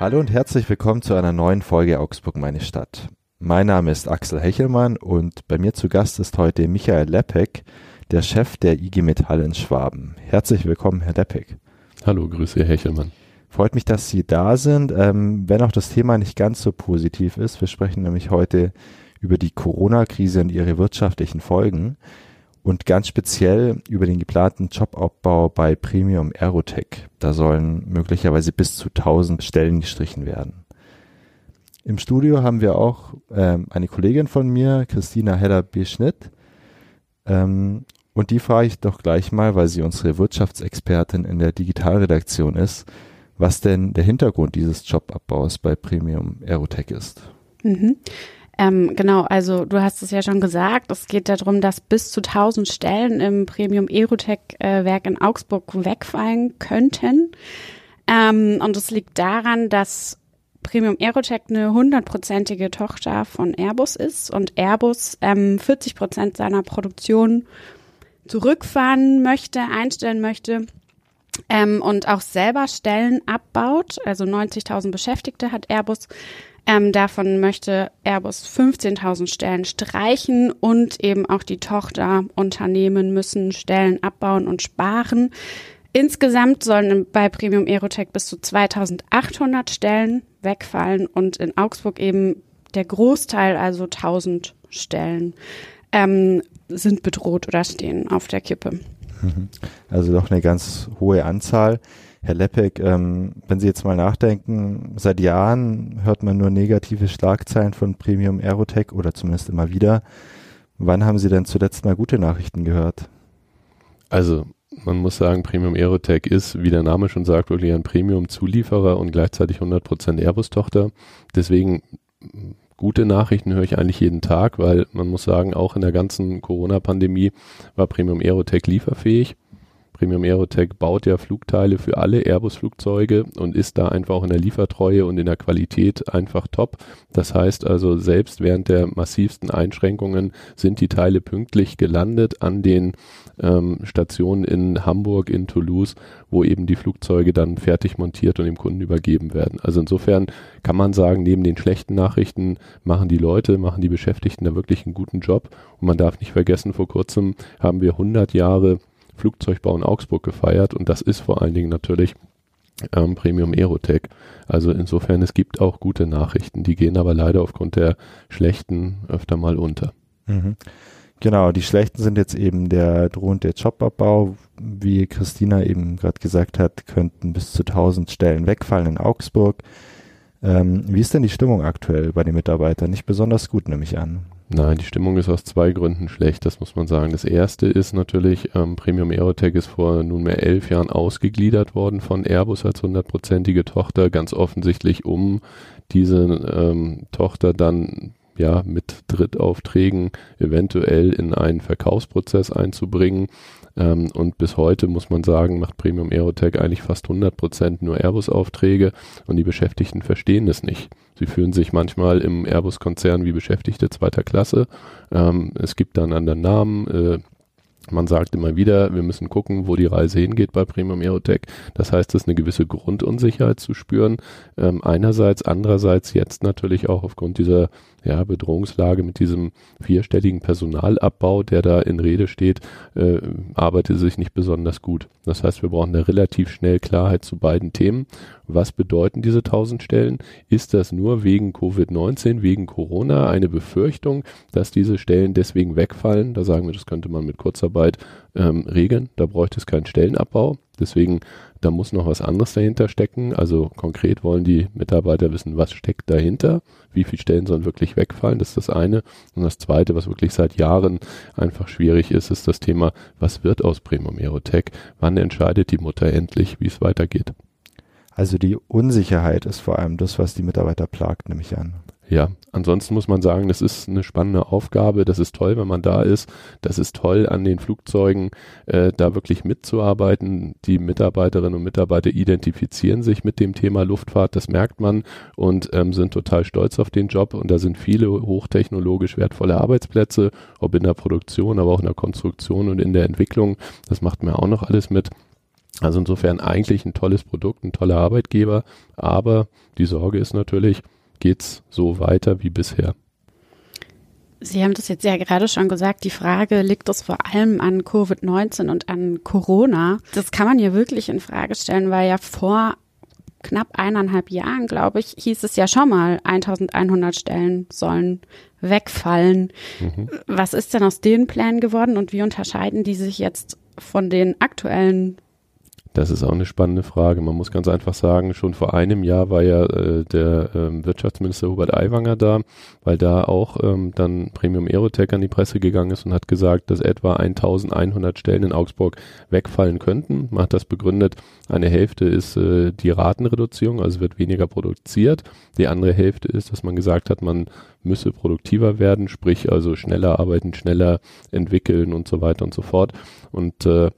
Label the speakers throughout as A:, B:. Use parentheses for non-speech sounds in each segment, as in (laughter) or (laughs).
A: Hallo und herzlich willkommen zu einer neuen Folge Augsburg meine Stadt. Mein Name ist Axel Hechelmann und bei mir zu Gast ist heute Michael Lepek, der Chef der IG Metall in Schwaben. Herzlich willkommen, Herr Lepek.
B: Hallo, Grüße, Herr Hechelmann.
A: Freut mich, dass Sie da sind, ähm, wenn auch das Thema nicht ganz so positiv ist. Wir sprechen nämlich heute über die Corona-Krise und ihre wirtschaftlichen Folgen und ganz speziell über den geplanten Jobabbau bei Premium Aerotech. Da sollen möglicherweise bis zu 1000 Stellen gestrichen werden. Im Studio haben wir auch ähm, eine Kollegin von mir, Christina Heller-Beschnitt. Ähm, und die frage ich doch gleich mal, weil sie unsere Wirtschaftsexpertin in der Digitalredaktion ist, was denn der Hintergrund dieses Jobabbaus bei Premium Aerotech ist.
C: Mhm. Ähm, genau, also du hast es ja schon gesagt, es geht darum, dass bis zu 1000 Stellen im Premium Aerotech-Werk äh, in Augsburg wegfallen könnten. Ähm, und es liegt daran, dass Premium Aerotech eine hundertprozentige Tochter von Airbus ist und Airbus ähm, 40 Prozent seiner Produktion zurückfahren möchte, einstellen möchte ähm, und auch selber Stellen abbaut. Also 90.000 Beschäftigte hat Airbus ähm, davon möchte Airbus 15.000 Stellen streichen und eben auch die Tochterunternehmen müssen Stellen abbauen und sparen. Insgesamt sollen bei Premium Aerotech bis zu 2.800 Stellen wegfallen und in Augsburg eben der Großteil, also 1.000 Stellen, ähm, sind bedroht oder stehen auf der Kippe.
A: Mhm. Also doch eine ganz hohe Anzahl. Herr Lepek, ähm, wenn Sie jetzt mal nachdenken, seit Jahren hört man nur negative Schlagzeilen von Premium Aerotech oder zumindest immer wieder. Wann haben Sie denn zuletzt mal gute Nachrichten gehört?
B: Also man muss sagen, Premium Aerotech ist, wie der Name schon sagt, wirklich ein Premium-Zulieferer und gleichzeitig 100% Airbus-Tochter. Deswegen gute Nachrichten höre ich eigentlich jeden Tag, weil man muss sagen, auch in der ganzen Corona-Pandemie war Premium Aerotech lieferfähig. Premium Aerotech baut ja Flugteile für alle Airbus-Flugzeuge und ist da einfach auch in der Liefertreue und in der Qualität einfach top. Das heißt also, selbst während der massivsten Einschränkungen sind die Teile pünktlich gelandet an den ähm, Stationen in Hamburg, in Toulouse, wo eben die Flugzeuge dann fertig montiert und dem Kunden übergeben werden. Also insofern kann man sagen, neben den schlechten Nachrichten machen die Leute, machen die Beschäftigten da wirklich einen guten Job. Und man darf nicht vergessen, vor kurzem haben wir 100 Jahre Flugzeugbau in Augsburg gefeiert und das ist vor allen Dingen natürlich ähm, Premium Aerotech. Also insofern, es gibt auch gute Nachrichten, die gehen aber leider aufgrund der schlechten öfter mal unter.
A: Mhm. Genau, die schlechten sind jetzt eben der drohende Jobabbau. Wie Christina eben gerade gesagt hat, könnten bis zu 1000 Stellen wegfallen in Augsburg. Ähm, wie ist denn die Stimmung aktuell bei den Mitarbeitern? Nicht besonders gut, nehme ich an.
B: Nein, die Stimmung ist aus zwei Gründen schlecht, das muss man sagen. Das erste ist natürlich, ähm, Premium Aerotech ist vor nunmehr elf Jahren ausgegliedert worden von Airbus als hundertprozentige Tochter, ganz offensichtlich, um diese ähm, Tochter dann ja mit Drittaufträgen eventuell in einen Verkaufsprozess einzubringen. Ähm, und bis heute muss man sagen, macht Premium Aerotech eigentlich fast 100 Prozent nur Airbus-Aufträge und die Beschäftigten verstehen das nicht. Sie fühlen sich manchmal im Airbus-Konzern wie Beschäftigte zweiter Klasse. Ähm, es gibt dann anderen Namen. Äh, man sagt immer wieder, wir müssen gucken, wo die Reise hingeht bei Premium Aerotech. Das heißt, es ist eine gewisse Grundunsicherheit zu spüren. Ähm, einerseits, andererseits jetzt natürlich auch aufgrund dieser ja, Bedrohungslage mit diesem vierstelligen Personalabbau, der da in Rede steht, äh, arbeitet sich nicht besonders gut. Das heißt, wir brauchen da relativ schnell Klarheit zu beiden Themen. Was bedeuten diese 1000 Stellen? Ist das nur wegen Covid-19, wegen Corona eine Befürchtung, dass diese Stellen deswegen wegfallen? Da sagen wir, das könnte man mit Kurzarbeit ähm, regeln. Da bräuchte es keinen Stellenabbau. Deswegen da muss noch was anderes dahinter stecken. Also konkret wollen die Mitarbeiter wissen, was steckt dahinter, wie viele Stellen sollen wirklich wegfallen, das ist das eine. Und das zweite, was wirklich seit Jahren einfach schwierig ist, ist das Thema, was wird aus Premium Aerotech? Wann entscheidet die Mutter endlich, wie es weitergeht?
A: Also die Unsicherheit ist vor allem das, was die Mitarbeiter plagt, nehme ich an.
B: Ja, ansonsten muss man sagen, das ist eine spannende Aufgabe. Das ist toll, wenn man da ist. Das ist toll, an den Flugzeugen äh, da wirklich mitzuarbeiten. Die Mitarbeiterinnen und Mitarbeiter identifizieren sich mit dem Thema Luftfahrt, das merkt man und ähm, sind total stolz auf den Job. Und da sind viele hochtechnologisch wertvolle Arbeitsplätze, ob in der Produktion, aber auch in der Konstruktion und in der Entwicklung. Das macht mir auch noch alles mit. Also insofern eigentlich ein tolles Produkt, ein toller Arbeitgeber, aber die Sorge ist natürlich, geht's so weiter wie bisher?
C: Sie haben das jetzt ja gerade schon gesagt, die Frage, liegt es vor allem an Covid-19 und an Corona? Das kann man ja wirklich in Frage stellen, weil ja vor knapp eineinhalb Jahren, glaube ich, hieß es ja schon mal, 1100 Stellen sollen wegfallen. Mhm. Was ist denn aus den Plänen geworden und wie unterscheiden die sich jetzt von den aktuellen
B: das ist auch eine spannende Frage. Man muss ganz einfach sagen, schon vor einem Jahr war ja äh, der ähm, Wirtschaftsminister Hubert Aiwanger da, weil da auch ähm, dann Premium Aerotech an die Presse gegangen ist und hat gesagt, dass etwa 1100 Stellen in Augsburg wegfallen könnten. Man hat das begründet, eine Hälfte ist äh, die Ratenreduzierung, also wird weniger produziert. Die andere Hälfte ist, dass man gesagt hat, man müsse produktiver werden, sprich also schneller arbeiten, schneller entwickeln und so weiter und so fort. Und äh,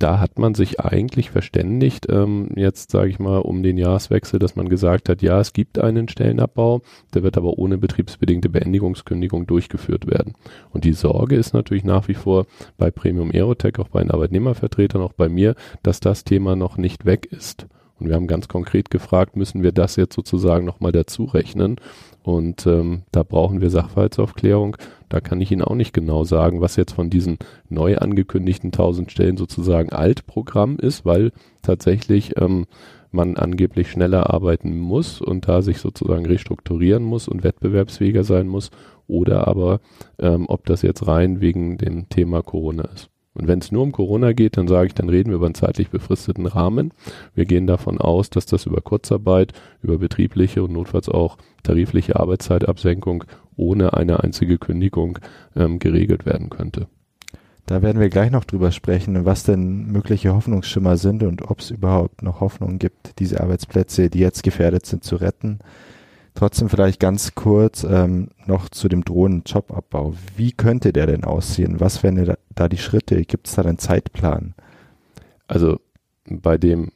B: da hat man sich eigentlich verständigt, ähm, jetzt sage ich mal um den Jahreswechsel, dass man gesagt hat, ja, es gibt einen Stellenabbau, der wird aber ohne betriebsbedingte Beendigungskündigung durchgeführt werden. Und die Sorge ist natürlich nach wie vor bei Premium Aerotech, auch bei den Arbeitnehmervertretern, auch bei mir, dass das Thema noch nicht weg ist. Und wir haben ganz konkret gefragt, müssen wir das jetzt sozusagen nochmal dazu rechnen? Und ähm, da brauchen wir Sachverhaltsaufklärung. Da kann ich Ihnen auch nicht genau sagen, was jetzt von diesen neu angekündigten 1000 Stellen sozusagen Altprogramm ist, weil tatsächlich ähm, man angeblich schneller arbeiten muss und da sich sozusagen restrukturieren muss und wettbewerbsfähiger sein muss oder aber ähm, ob das jetzt rein wegen dem Thema Corona ist. Und wenn es nur um Corona geht, dann sage ich, dann reden wir über einen zeitlich befristeten Rahmen. Wir gehen davon aus, dass das über Kurzarbeit, über betriebliche und notfalls auch tarifliche Arbeitszeitabsenkung ohne eine einzige Kündigung ähm, geregelt werden könnte.
A: Da werden wir gleich noch drüber sprechen, was denn mögliche Hoffnungsschimmer sind und ob es überhaupt noch Hoffnung gibt, diese Arbeitsplätze, die jetzt gefährdet sind, zu retten. Trotzdem vielleicht ganz kurz ähm, noch zu dem drohenden Jobabbau. Wie könnte der denn aussehen? Was wären da, da die Schritte? Gibt es da einen Zeitplan?
B: Also bei dem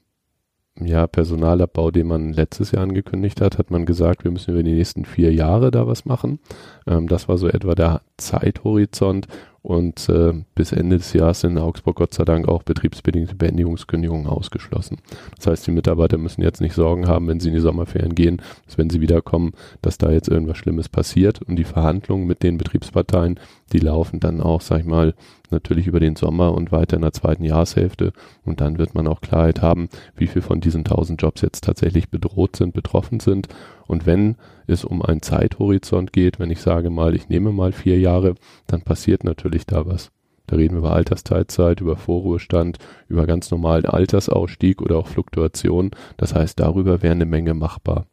B: ja, Personalabbau, den man letztes Jahr angekündigt hat, hat man gesagt, wir müssen über die nächsten vier Jahre da was machen. Ähm, das war so etwa der Zeithorizont und äh, bis Ende des Jahres sind in Augsburg Gott sei Dank auch betriebsbedingte Beendigungskündigungen ausgeschlossen. Das heißt, die Mitarbeiter müssen jetzt nicht Sorgen haben, wenn sie in die Sommerferien gehen, dass wenn sie wiederkommen, dass da jetzt irgendwas Schlimmes passiert. Und die Verhandlungen mit den Betriebsparteien, die laufen dann auch, sag ich mal, natürlich über den Sommer und weiter in der zweiten Jahreshälfte. Und dann wird man auch Klarheit haben, wie viel von diesen 1000 Jobs jetzt tatsächlich bedroht sind, betroffen sind und wenn es um einen Zeithorizont geht, wenn ich sage mal, ich nehme mal vier Jahre, dann passiert natürlich da was. Da reden wir über Altersteilzeit, über Vorruhestand, über ganz normalen Altersausstieg oder auch Fluktuation. Das heißt, darüber wäre eine Menge machbar.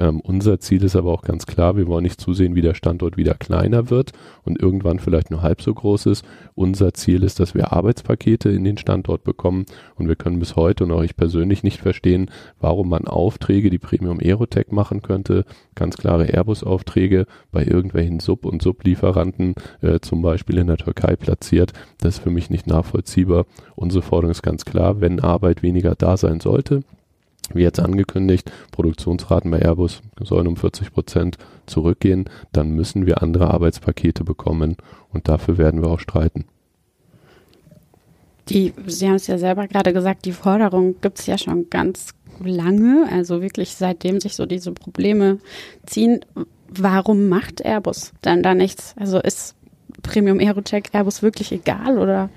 B: Ähm, unser Ziel ist aber auch ganz klar, wir wollen nicht zusehen, wie der Standort wieder kleiner wird und irgendwann vielleicht nur halb so groß ist. Unser Ziel ist, dass wir Arbeitspakete in den Standort bekommen und wir können bis heute und auch ich persönlich nicht verstehen, warum man Aufträge, die Premium Aerotech machen könnte, ganz klare Airbus-Aufträge bei irgendwelchen Sub- und Sublieferanten, äh, zum Beispiel in der Türkei platziert. Das ist für mich nicht nachvollziehbar. Unsere Forderung ist ganz klar, wenn Arbeit weniger da sein sollte, wie jetzt angekündigt, Produktionsraten bei Airbus sollen um 40 Prozent zurückgehen, dann müssen wir andere Arbeitspakete bekommen und dafür werden wir auch streiten.
C: Die, Sie haben es ja selber gerade gesagt, die Forderung gibt es ja schon ganz lange, also wirklich seitdem sich so diese Probleme ziehen. Warum macht Airbus dann da nichts? Also ist Premium Aerotech Airbus wirklich egal oder?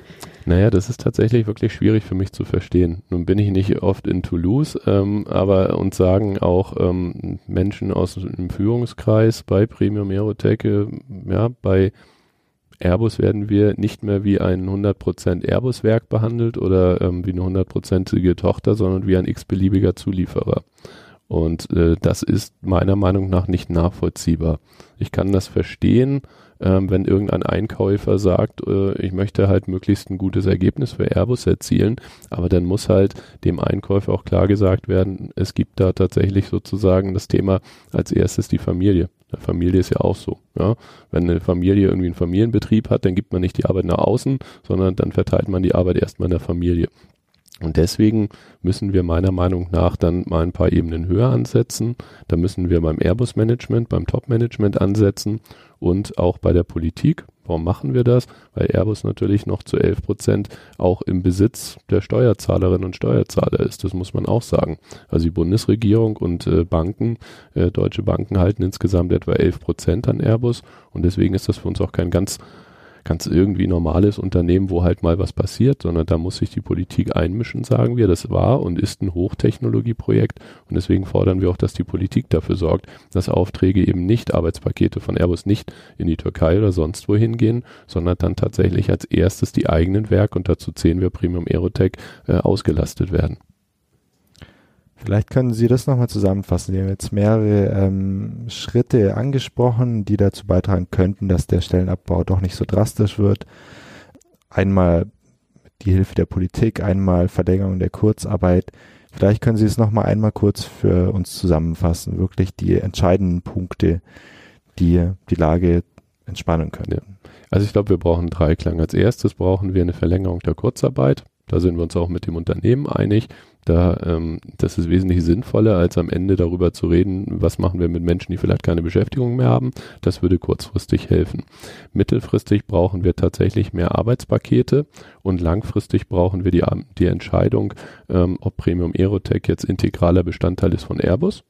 B: Naja, das ist tatsächlich wirklich schwierig für mich zu verstehen. Nun bin ich nicht oft in Toulouse, ähm, aber uns sagen auch ähm, Menschen aus dem Führungskreis bei Premium Aerotech, äh, ja, bei Airbus werden wir nicht mehr wie ein 100% Airbus-Werk behandelt oder ähm, wie eine hundertprozentige Tochter, sondern wie ein x-beliebiger Zulieferer. Und äh, das ist meiner Meinung nach nicht nachvollziehbar. Ich kann das verstehen, ähm, wenn irgendein Einkäufer sagt, äh, ich möchte halt möglichst ein gutes Ergebnis für Airbus erzielen, aber dann muss halt dem Einkäufer auch klar gesagt werden, es gibt da tatsächlich sozusagen das Thema als erstes die Familie. Familie ist ja auch so. Ja? Wenn eine Familie irgendwie einen Familienbetrieb hat, dann gibt man nicht die Arbeit nach außen, sondern dann verteilt man die Arbeit erstmal in der Familie. Und deswegen müssen wir meiner Meinung nach dann mal ein paar Ebenen höher ansetzen. Da müssen wir beim Airbus-Management, beim Top-Management ansetzen und auch bei der Politik. Warum machen wir das? Weil Airbus natürlich noch zu 11 Prozent auch im Besitz der Steuerzahlerinnen und Steuerzahler ist. Das muss man auch sagen. Also die Bundesregierung und äh, Banken, äh, deutsche Banken halten insgesamt etwa 11 Prozent an Airbus und deswegen ist das für uns auch kein ganz ganz irgendwie normales Unternehmen, wo halt mal was passiert, sondern da muss sich die Politik einmischen, sagen wir. Das war und ist ein Hochtechnologieprojekt und deswegen fordern wir auch, dass die Politik dafür sorgt, dass Aufträge eben nicht Arbeitspakete von Airbus nicht in die Türkei oder sonst wohin gehen, sondern dann tatsächlich als erstes die eigenen Werke und dazu zählen wir Premium Aerotech äh, ausgelastet werden.
A: Vielleicht können Sie das nochmal zusammenfassen. Sie haben jetzt mehrere ähm, Schritte angesprochen, die dazu beitragen könnten, dass der Stellenabbau doch nicht so drastisch wird. Einmal die Hilfe der Politik, einmal Verlängerung der Kurzarbeit. Vielleicht können Sie es nochmal einmal kurz für uns zusammenfassen, wirklich die entscheidenden Punkte, die die Lage entspannen können. Ja.
B: Also ich glaube, wir brauchen Dreiklang. Als erstes brauchen wir eine Verlängerung der Kurzarbeit. Da sind wir uns auch mit dem Unternehmen einig. Da, ähm, das ist wesentlich sinnvoller, als am Ende darüber zu reden, was machen wir mit Menschen, die vielleicht keine Beschäftigung mehr haben. Das würde kurzfristig helfen. Mittelfristig brauchen wir tatsächlich mehr Arbeitspakete und langfristig brauchen wir die, die Entscheidung, ähm, ob Premium Aerotech jetzt integraler Bestandteil ist von Airbus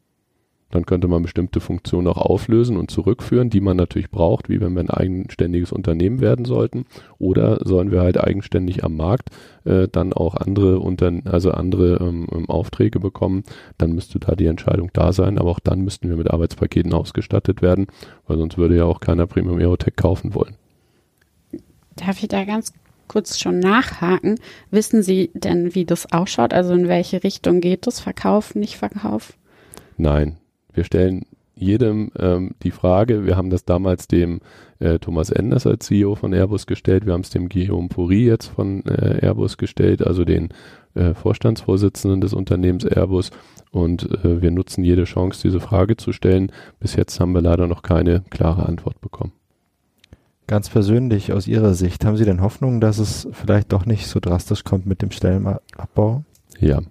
B: dann könnte man bestimmte Funktionen auch auflösen und zurückführen, die man natürlich braucht, wie wenn wir ein eigenständiges Unternehmen werden sollten. Oder sollen wir halt eigenständig am Markt äh, dann auch andere unter, also andere ähm, ähm, Aufträge bekommen, dann müsste da die Entscheidung da sein. Aber auch dann müssten wir mit Arbeitspaketen ausgestattet werden, weil sonst würde ja auch keiner Premium Aerotech kaufen wollen.
C: Darf ich da ganz kurz schon nachhaken? Wissen Sie denn, wie das ausschaut? Also in welche Richtung geht das? Verkauf, nicht Verkauf?
B: Nein, wir stellen jedem ähm, die Frage, wir haben das damals dem äh, Thomas Enders als CEO von Airbus gestellt, wir haben es dem Guillaume Pourri jetzt von äh, Airbus gestellt, also den äh, Vorstandsvorsitzenden des Unternehmens Airbus und äh, wir nutzen jede Chance, diese Frage zu stellen. Bis jetzt haben wir leider noch keine klare Antwort bekommen.
A: Ganz persönlich aus Ihrer Sicht, haben Sie denn Hoffnung, dass es vielleicht doch nicht so drastisch kommt mit dem Stellenabbau?
B: Ja,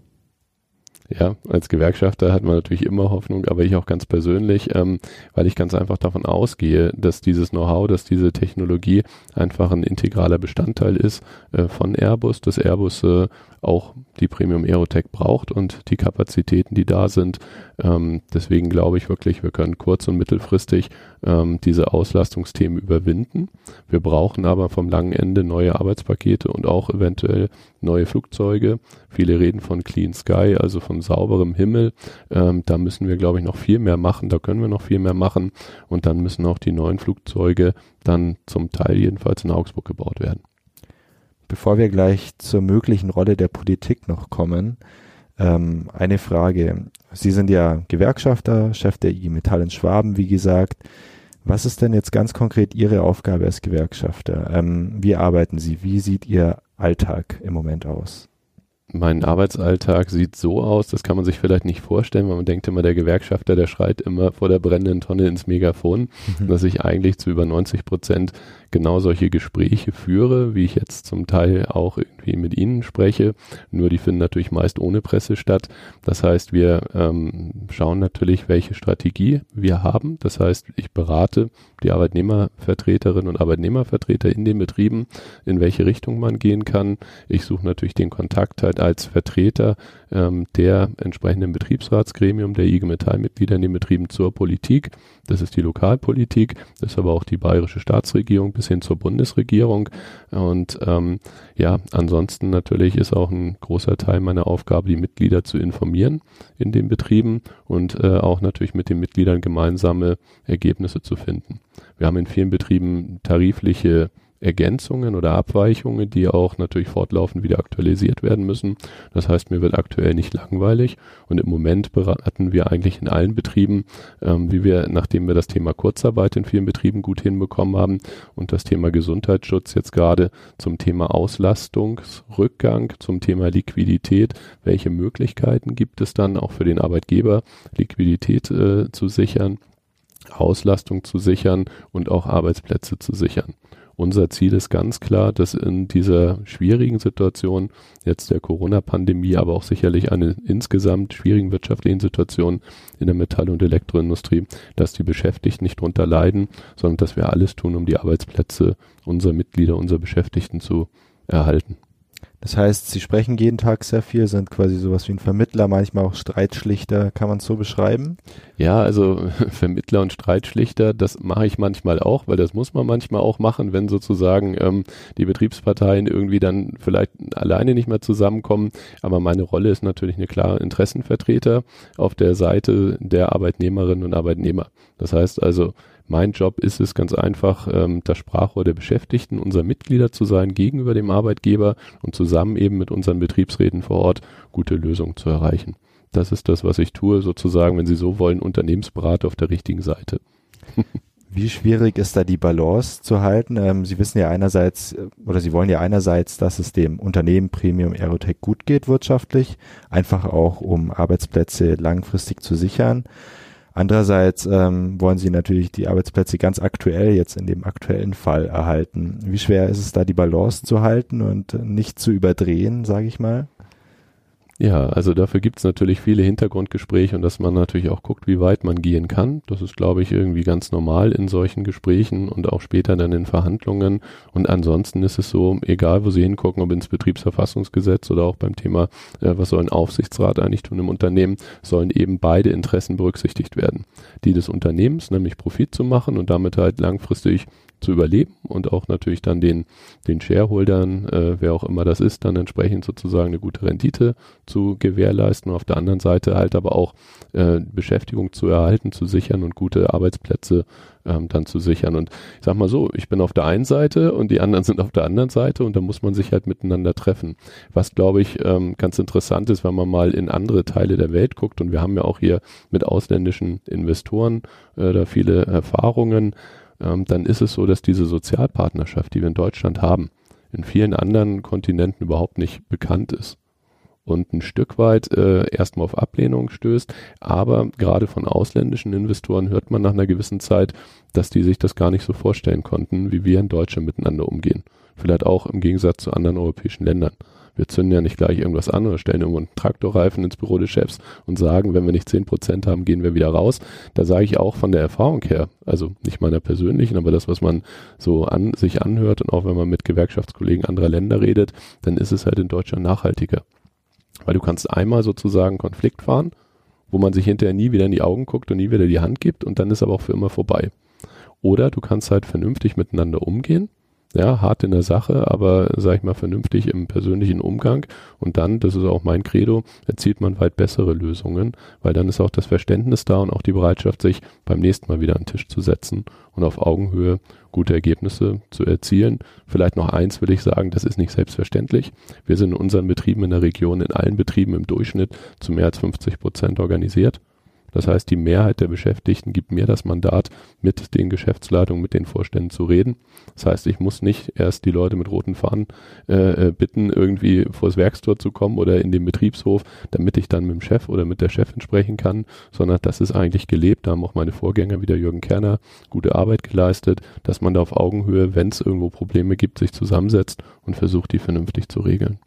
B: ja, als Gewerkschafter hat man natürlich immer Hoffnung, aber ich auch ganz persönlich, ähm, weil ich ganz einfach davon ausgehe, dass dieses Know-how, dass diese Technologie einfach ein integraler Bestandteil ist äh, von Airbus, dass Airbus äh, auch die Premium Aerotech braucht und die Kapazitäten, die da sind. Ähm, deswegen glaube ich wirklich, wir können kurz- und mittelfristig ähm, diese Auslastungsthemen überwinden. Wir brauchen aber vom langen Ende neue Arbeitspakete und auch eventuell neue Flugzeuge. Viele reden von Clean Sky, also von sauberem Himmel. Ähm, da müssen wir, glaube ich, noch viel mehr machen. Da können wir noch viel mehr machen. Und dann müssen auch die neuen Flugzeuge dann zum Teil jedenfalls in Augsburg gebaut werden.
A: Bevor wir gleich zur möglichen Rolle der Politik noch kommen, ähm, eine Frage. Sie sind ja Gewerkschafter, Chef der IG Metall in Schwaben, wie gesagt. Was ist denn jetzt ganz konkret Ihre Aufgabe als Gewerkschafter? Ähm, wie arbeiten Sie? Wie sieht Ihr Alltag im Moment aus?
B: mein Arbeitsalltag sieht so aus, das kann man sich vielleicht nicht vorstellen, weil man denkt immer, der Gewerkschafter, der schreit immer vor der brennenden Tonne ins Megafon, mhm. dass ich eigentlich zu über 90 Prozent genau solche Gespräche führe, wie ich jetzt zum Teil auch irgendwie mit Ihnen spreche. Nur die finden natürlich meist ohne Presse statt. Das heißt, wir ähm, schauen natürlich, welche Strategie wir haben. Das heißt, ich berate die Arbeitnehmervertreterinnen und Arbeitnehmervertreter in den Betrieben, in welche Richtung man gehen kann. Ich suche natürlich den Kontakt halt als Vertreter ähm, der entsprechenden Betriebsratsgremium der IG Metallmitglieder in den Betrieben zur Politik. Das ist die Lokalpolitik, das ist aber auch die bayerische Staatsregierung bis hin zur Bundesregierung. Und ähm, ja, ansonsten natürlich ist auch ein großer Teil meiner Aufgabe, die Mitglieder zu informieren in den Betrieben und äh, auch natürlich mit den Mitgliedern gemeinsame Ergebnisse zu finden. Wir haben in vielen Betrieben tarifliche Ergänzungen oder Abweichungen, die auch natürlich fortlaufend wieder aktualisiert werden müssen. Das heißt, mir wird aktuell nicht langweilig und im Moment beraten wir eigentlich in allen Betrieben, ähm, wie wir, nachdem wir das Thema Kurzarbeit in vielen Betrieben gut hinbekommen haben und das Thema Gesundheitsschutz jetzt gerade zum Thema Auslastungsrückgang, zum Thema Liquidität, welche Möglichkeiten gibt es dann auch für den Arbeitgeber, Liquidität äh, zu sichern, Auslastung zu sichern und auch Arbeitsplätze zu sichern. Unser Ziel ist ganz klar, dass in dieser schwierigen Situation jetzt der Corona-Pandemie, aber auch sicherlich eine insgesamt schwierigen wirtschaftlichen Situation in der Metall- und Elektroindustrie, dass die Beschäftigten nicht drunter leiden, sondern dass wir alles tun, um die Arbeitsplätze unserer Mitglieder, unserer Beschäftigten zu erhalten.
A: Das heißt, Sie sprechen jeden Tag sehr viel, sind quasi sowas wie ein Vermittler, manchmal auch Streitschlichter, kann man es so beschreiben?
B: Ja, also (laughs) Vermittler und Streitschlichter, das mache ich manchmal auch, weil das muss man manchmal auch machen, wenn sozusagen ähm, die Betriebsparteien irgendwie dann vielleicht alleine nicht mehr zusammenkommen. Aber meine Rolle ist natürlich eine klare Interessenvertreter auf der Seite der Arbeitnehmerinnen und Arbeitnehmer. Das heißt also, mein Job ist es ganz einfach, ähm, das Sprachrohr der Beschäftigten, unserer Mitglieder zu sein gegenüber dem Arbeitgeber und zusammen eben mit unseren Betriebsräten vor Ort gute Lösungen zu erreichen. Das ist das, was ich tue, sozusagen, wenn Sie so wollen, Unternehmensberater auf der richtigen Seite. (laughs)
A: Wie schwierig ist da die Balance zu halten? Ähm, Sie wissen ja einerseits, äh, oder Sie wollen ja einerseits, dass es dem Unternehmen Premium Aerotech gut geht wirtschaftlich, einfach auch um Arbeitsplätze langfristig zu sichern. Andererseits ähm, wollen sie natürlich die Arbeitsplätze ganz aktuell jetzt in dem aktuellen Fall erhalten. Wie schwer ist es da, die Balance zu halten und nicht zu überdrehen, sage ich mal?
B: Ja, also dafür gibt's natürlich viele Hintergrundgespräche und dass man natürlich auch guckt, wie weit man gehen kann. Das ist, glaube ich, irgendwie ganz normal in solchen Gesprächen und auch später dann in Verhandlungen. Und ansonsten ist es so, egal wo Sie hingucken, ob ins Betriebsverfassungsgesetz oder auch beim Thema, äh, was soll ein Aufsichtsrat eigentlich tun im Unternehmen, sollen eben beide Interessen berücksichtigt werden. Die des Unternehmens, nämlich Profit zu machen und damit halt langfristig zu überleben und auch natürlich dann den, den Shareholdern, äh, wer auch immer das ist, dann entsprechend sozusagen eine gute Rendite zu gewährleisten und auf der anderen Seite halt aber auch äh, Beschäftigung zu erhalten, zu sichern und gute Arbeitsplätze ähm, dann zu sichern. Und ich sag mal so, ich bin auf der einen Seite und die anderen sind auf der anderen Seite und da muss man sich halt miteinander treffen. Was glaube ich ähm, ganz interessant ist, wenn man mal in andere Teile der Welt guckt und wir haben ja auch hier mit ausländischen Investoren äh, da viele Erfahrungen ähm, dann ist es so, dass diese Sozialpartnerschaft, die wir in Deutschland haben, in vielen anderen Kontinenten überhaupt nicht bekannt ist und ein Stück weit äh, erstmal auf Ablehnung stößt. Aber gerade von ausländischen Investoren hört man nach einer gewissen Zeit, dass die sich das gar nicht so vorstellen konnten, wie wir in Deutschland miteinander umgehen. Vielleicht auch im Gegensatz zu anderen europäischen Ländern. Wir zünden ja nicht gleich irgendwas an oder stellen irgendwo einen Traktorreifen ins Büro des Chefs und sagen, wenn wir nicht zehn Prozent haben, gehen wir wieder raus. Da sage ich auch von der Erfahrung her, also nicht meiner persönlichen, aber das, was man so an sich anhört und auch wenn man mit Gewerkschaftskollegen anderer Länder redet, dann ist es halt in Deutschland nachhaltiger. Weil du kannst einmal sozusagen Konflikt fahren, wo man sich hinterher nie wieder in die Augen guckt und nie wieder die Hand gibt und dann ist aber auch für immer vorbei. Oder du kannst halt vernünftig miteinander umgehen ja, hart in der Sache, aber sag ich mal vernünftig im persönlichen Umgang und dann, das ist auch mein Credo, erzielt man weit bessere Lösungen, weil dann ist auch das Verständnis da und auch die Bereitschaft, sich beim nächsten Mal wieder an den Tisch zu setzen und auf Augenhöhe gute Ergebnisse zu erzielen. Vielleicht noch eins will ich sagen, das ist nicht selbstverständlich. Wir sind in unseren Betrieben in der Region, in allen Betrieben im Durchschnitt zu mehr als 50 Prozent organisiert. Das heißt, die Mehrheit der Beschäftigten gibt mir das Mandat, mit den Geschäftsleitungen, mit den Vorständen zu reden. Das heißt, ich muss nicht erst die Leute mit roten Fahnen äh, äh bitten, irgendwie vors Werkstor zu kommen oder in den Betriebshof, damit ich dann mit dem Chef oder mit der Chefin sprechen kann, sondern das ist eigentlich gelebt. Da haben auch meine Vorgänger, wie der Jürgen Kerner, gute Arbeit geleistet, dass man da auf Augenhöhe, wenn es irgendwo Probleme gibt, sich zusammensetzt und versucht, die vernünftig zu regeln.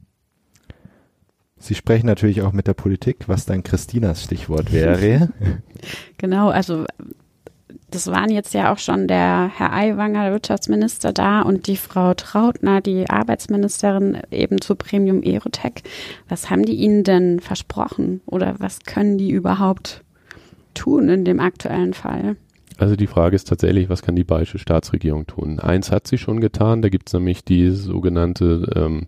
A: Sie sprechen natürlich auch mit der Politik, was dann Christinas Stichwort wäre. (laughs)
C: genau, also das waren jetzt ja auch schon der Herr Aiwanger, der Wirtschaftsminister, da und die Frau Trautner, die Arbeitsministerin eben zu Premium Aerotech. Was haben die Ihnen denn versprochen oder was können die überhaupt tun in dem aktuellen Fall?
B: Also die Frage ist tatsächlich, was kann die bayerische Staatsregierung tun? Eins hat sie schon getan, da gibt es nämlich die sogenannte ähm,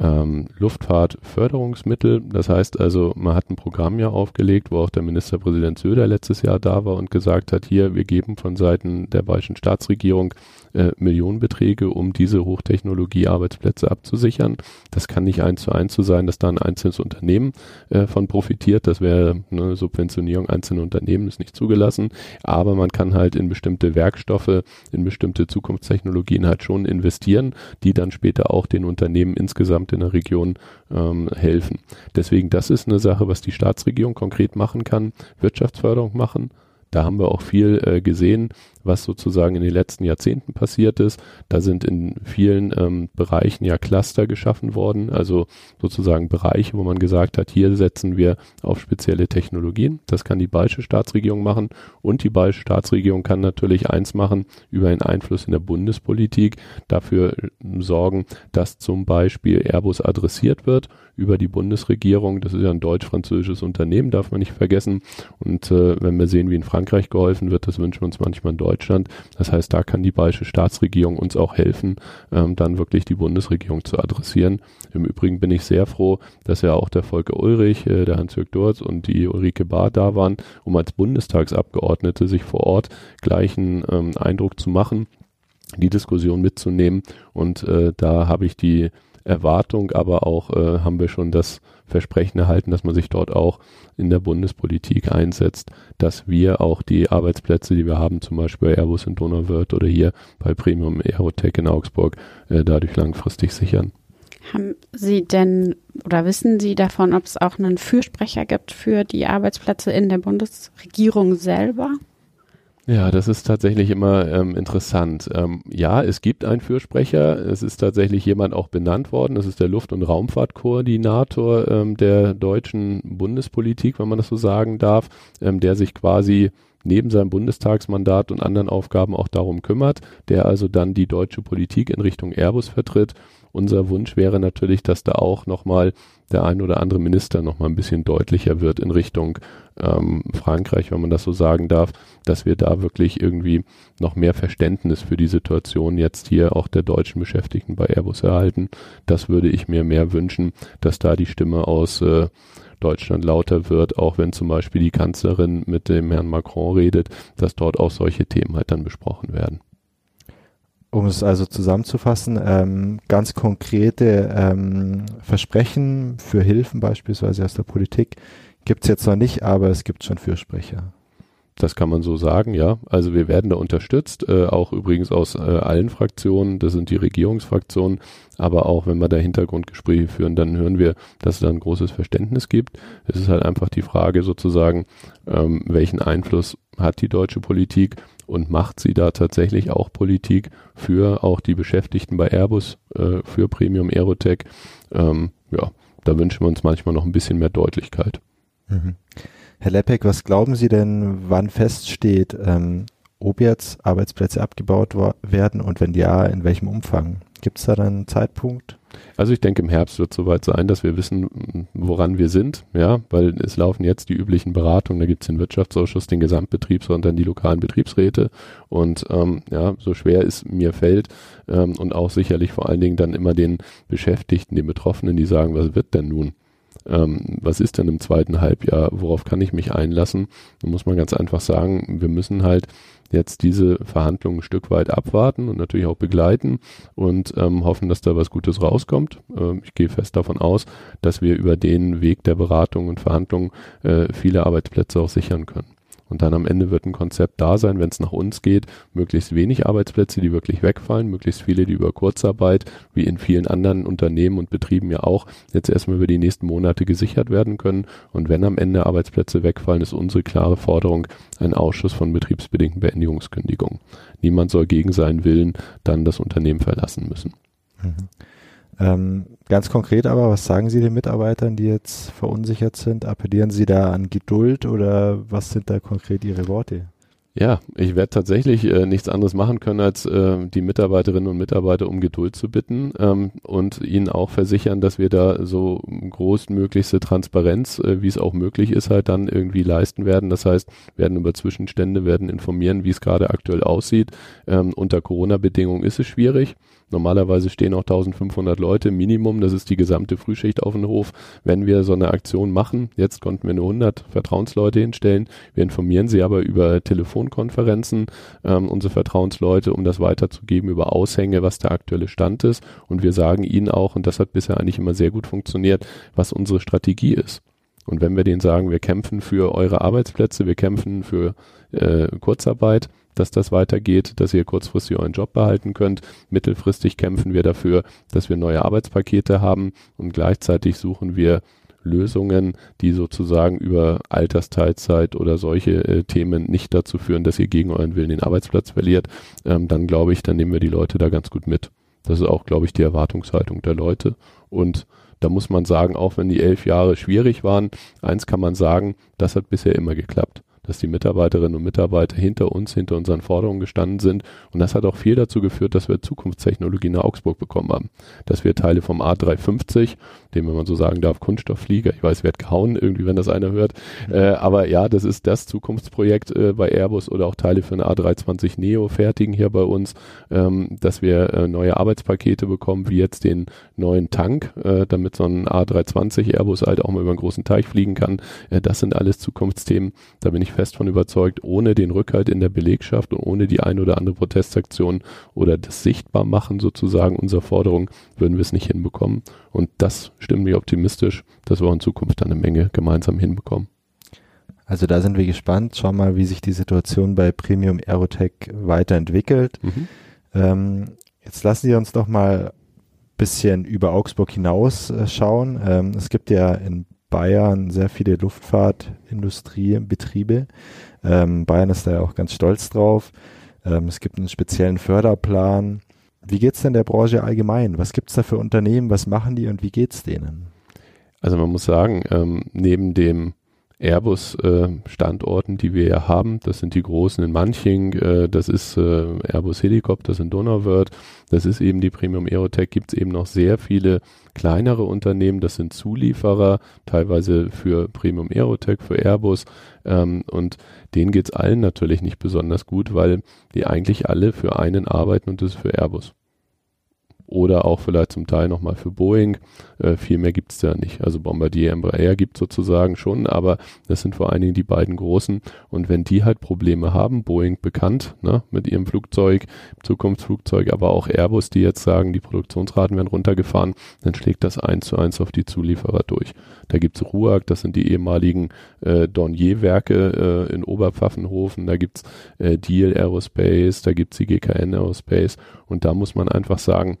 B: ähm, Luftfahrtförderungsmittel. Das heißt also, man hat ein Programm ja aufgelegt, wo auch der Ministerpräsident Söder letztes Jahr da war und gesagt hat, hier, wir geben von Seiten der bayerischen Staatsregierung äh, Millionenbeträge, um diese Hochtechnologie-Arbeitsplätze abzusichern. Das kann nicht eins zu eins so sein, dass da ein einzelnes Unternehmen äh, von profitiert. Das wäre eine Subventionierung einzelner Unternehmen, ist nicht zugelassen. Aber man kann halt in bestimmte Werkstoffe, in bestimmte Zukunftstechnologien halt schon investieren, die dann später auch den Unternehmen insgesamt in der Region ähm, helfen. Deswegen, das ist eine Sache, was die Staatsregierung konkret machen kann. Wirtschaftsförderung machen, Da haben wir auch viel äh, gesehen, was sozusagen in den letzten Jahrzehnten passiert ist. Da sind in vielen ähm, Bereichen ja Cluster geschaffen worden, also sozusagen Bereiche, wo man gesagt hat, hier setzen wir auf spezielle Technologien. Das kann die bayerische Staatsregierung machen und die bayerische Staatsregierung kann natürlich eins machen über einen Einfluss in der Bundespolitik, dafür äh, sorgen, dass zum Beispiel Airbus adressiert wird über die Bundesregierung. Das ist ja ein deutsch-französisches Unternehmen, darf man nicht vergessen. Und äh, wenn wir sehen, wie in Frankreich geholfen wird, das wünschen wir uns manchmal in Deutschland. Das heißt, da kann die bayerische Staatsregierung uns auch helfen, ähm, dann wirklich die Bundesregierung zu adressieren. Im Übrigen bin ich sehr froh, dass ja auch der Volker Ulrich, äh, der Hans-Jörg Durz und die Ulrike Bahr da waren, um als Bundestagsabgeordnete sich vor Ort gleichen ähm, Eindruck zu machen die Diskussion mitzunehmen und äh, da habe ich die Erwartung, aber auch äh, haben wir schon das Versprechen erhalten, dass man sich dort auch in der Bundespolitik einsetzt, dass wir auch die Arbeitsplätze, die wir haben, zum Beispiel bei Airbus in Donauwörth oder hier bei Premium Aerotech in Augsburg, äh, dadurch langfristig sichern.
C: Haben Sie denn oder wissen Sie davon, ob es auch einen Fürsprecher gibt für die Arbeitsplätze in der Bundesregierung selber?
B: Ja, das ist tatsächlich immer ähm, interessant. Ähm, ja, es gibt einen Fürsprecher. Es ist tatsächlich jemand auch benannt worden. Das ist der Luft- und Raumfahrtkoordinator ähm, der deutschen Bundespolitik, wenn man das so sagen darf, ähm, der sich quasi neben seinem Bundestagsmandat und anderen Aufgaben auch darum kümmert, der also dann die deutsche Politik in Richtung Airbus vertritt unser Wunsch wäre natürlich, dass da auch nochmal der ein oder andere Minister nochmal ein bisschen deutlicher wird in Richtung ähm, Frankreich, wenn man das so sagen darf, dass wir da wirklich irgendwie noch mehr Verständnis für die Situation jetzt hier auch der deutschen Beschäftigten bei Airbus erhalten. Das würde ich mir mehr wünschen, dass da die Stimme aus äh, Deutschland lauter wird, auch wenn zum Beispiel die Kanzlerin mit dem Herrn Macron redet, dass dort auch solche Themen halt dann besprochen werden
A: um es also zusammenzufassen, ähm, ganz konkrete ähm, Versprechen für Hilfen beispielsweise aus der Politik gibt es jetzt noch nicht, aber es gibt schon Fürsprecher.
B: Das kann man so sagen, ja. Also wir werden da unterstützt, äh, auch übrigens aus äh, allen Fraktionen, das sind die Regierungsfraktionen, aber auch wenn wir da Hintergrundgespräche führen, dann hören wir, dass es da ein großes Verständnis gibt. Es ist halt einfach die Frage sozusagen, ähm, welchen Einfluss hat die deutsche Politik und macht sie da tatsächlich auch Politik für auch die Beschäftigten bei Airbus, äh, für Premium Aerotech. Ähm, ja, da wünschen wir uns manchmal noch ein bisschen mehr Deutlichkeit.
A: Mhm. Herr Lepek, was glauben Sie denn, wann feststeht, ähm, ob jetzt Arbeitsplätze abgebaut werden und wenn ja, in welchem Umfang? Gibt es da dann einen Zeitpunkt?
B: Also ich denke, im Herbst wird es soweit sein, dass wir wissen, woran wir sind, ja, weil es laufen jetzt die üblichen Beratungen, da gibt es den Wirtschaftsausschuss, den Gesamtbetriebs und dann die lokalen Betriebsräte. Und ähm, ja, so schwer es mir fällt ähm, und auch sicherlich vor allen Dingen dann immer den Beschäftigten, den Betroffenen, die sagen, was wird denn nun? Ähm, was ist denn im zweiten Halbjahr, worauf kann ich mich einlassen? Da muss man ganz einfach sagen, wir müssen halt jetzt diese Verhandlungen ein Stück weit abwarten und natürlich auch begleiten und ähm, hoffen, dass da was Gutes rauskommt. Ähm, ich gehe fest davon aus, dass wir über den Weg der Beratung und Verhandlungen äh, viele Arbeitsplätze auch sichern können. Und dann am Ende wird ein Konzept da sein, wenn es nach uns geht, möglichst wenig Arbeitsplätze, die wirklich wegfallen, möglichst viele, die über Kurzarbeit, wie in vielen anderen Unternehmen und Betrieben ja auch, jetzt erstmal über die nächsten Monate gesichert werden können. Und wenn am Ende Arbeitsplätze wegfallen, ist unsere klare Forderung ein Ausschuss von betriebsbedingten Beendigungskündigungen. Niemand soll gegen seinen Willen dann das Unternehmen verlassen müssen.
A: Mhm. Ähm, ganz konkret aber, was sagen Sie den Mitarbeitern, die jetzt verunsichert sind? Appellieren Sie da an Geduld oder was sind da konkret Ihre Worte?
B: Ja, ich werde tatsächlich äh, nichts anderes machen können, als äh, die Mitarbeiterinnen und Mitarbeiter um Geduld zu bitten ähm, und ihnen auch versichern, dass wir da so großmöglichste Transparenz, äh, wie es auch möglich ist, halt dann irgendwie leisten werden. Das heißt, werden über Zwischenstände, werden informieren, wie es gerade aktuell aussieht. Ähm, unter Corona-Bedingungen ist es schwierig. Normalerweise stehen auch 1500 Leute Minimum, das ist die gesamte Frühschicht auf dem Hof. Wenn wir so eine Aktion machen, jetzt konnten wir nur 100 Vertrauensleute hinstellen, wir informieren sie aber über Telefonkonferenzen, ähm, unsere Vertrauensleute, um das weiterzugeben über Aushänge, was der aktuelle Stand ist. Und wir sagen ihnen auch, und das hat bisher eigentlich immer sehr gut funktioniert, was unsere Strategie ist. Und wenn wir denen sagen, wir kämpfen für eure Arbeitsplätze, wir kämpfen für äh, Kurzarbeit, dass das weitergeht, dass ihr kurzfristig euren Job behalten könnt. Mittelfristig kämpfen wir dafür, dass wir neue Arbeitspakete haben und gleichzeitig suchen wir Lösungen, die sozusagen über Altersteilzeit oder solche äh, Themen nicht dazu führen, dass ihr gegen euren Willen den Arbeitsplatz verliert, ähm, dann glaube ich, dann nehmen wir die Leute da ganz gut mit. Das ist auch, glaube ich, die Erwartungshaltung der Leute. Und da muss man sagen, auch wenn die elf Jahre schwierig waren, eins kann man sagen, das hat bisher immer geklappt dass die Mitarbeiterinnen und Mitarbeiter hinter uns, hinter unseren Forderungen gestanden sind. Und das hat auch viel dazu geführt, dass wir Zukunftstechnologie in Augsburg bekommen haben. Dass wir Teile vom A350, dem, wenn man so sagen darf, Kunststoffflieger, ich weiß, wird gehauen irgendwie, wenn das einer hört, äh, aber ja, das ist das Zukunftsprojekt äh, bei Airbus oder auch Teile für eine A320 Neo fertigen hier bei uns, ähm, dass wir äh, neue Arbeitspakete bekommen, wie jetzt den neuen Tank, äh, damit so ein A320 Airbus halt auch mal über einen großen Teich fliegen kann. Äh, das sind alles Zukunftsthemen. Da bin ich fest von überzeugt, ohne den Rückhalt in der Belegschaft und ohne die ein oder andere Protestaktion oder das Sichtbarmachen sozusagen unserer Forderung würden wir es nicht hinbekommen. Und das stimmt mich optimistisch, dass wir in Zukunft eine Menge gemeinsam hinbekommen.
A: Also da sind wir gespannt. Schauen mal, wie sich die Situation bei Premium Aerotech weiterentwickelt. Mhm. Ähm, jetzt lassen Sie uns doch mal bisschen über Augsburg hinaus äh, schauen. Ähm, es gibt ja in Bayern sehr viele Luftfahrtindustriebetriebe. Ähm, Bayern ist da ja auch ganz stolz drauf. Ähm, es gibt einen speziellen Förderplan. Wie geht's denn der Branche allgemein? Was gibt's da für Unternehmen? Was machen die und wie geht's denen?
B: Also man muss sagen, ähm, neben dem Airbus-Standorten, äh, die wir ja haben. Das sind die großen in Manching, äh, das ist äh, Airbus Helicopters in Donauwörth, das ist eben die Premium Aerotech, gibt es eben noch sehr viele kleinere Unternehmen, das sind Zulieferer, teilweise für Premium Aerotech, für Airbus ähm, und denen geht es allen natürlich nicht besonders gut, weil die eigentlich alle für einen arbeiten und das ist für Airbus oder auch vielleicht zum Teil nochmal für Boeing. Äh, viel mehr gibt es da nicht. Also Bombardier, Embraer gibt sozusagen schon, aber das sind vor allen Dingen die beiden großen. Und wenn die halt Probleme haben, Boeing bekannt ne, mit ihrem Flugzeug, Zukunftsflugzeug, aber auch Airbus, die jetzt sagen, die Produktionsraten werden runtergefahren, dann schlägt das eins zu eins auf die Zulieferer durch. Da gibt's RUAG, das sind die ehemaligen äh, Dornier-Werke äh, in Oberpfaffenhofen, da gibt's äh, Deal Aerospace, da gibt's die GKN Aerospace und da muss man einfach sagen,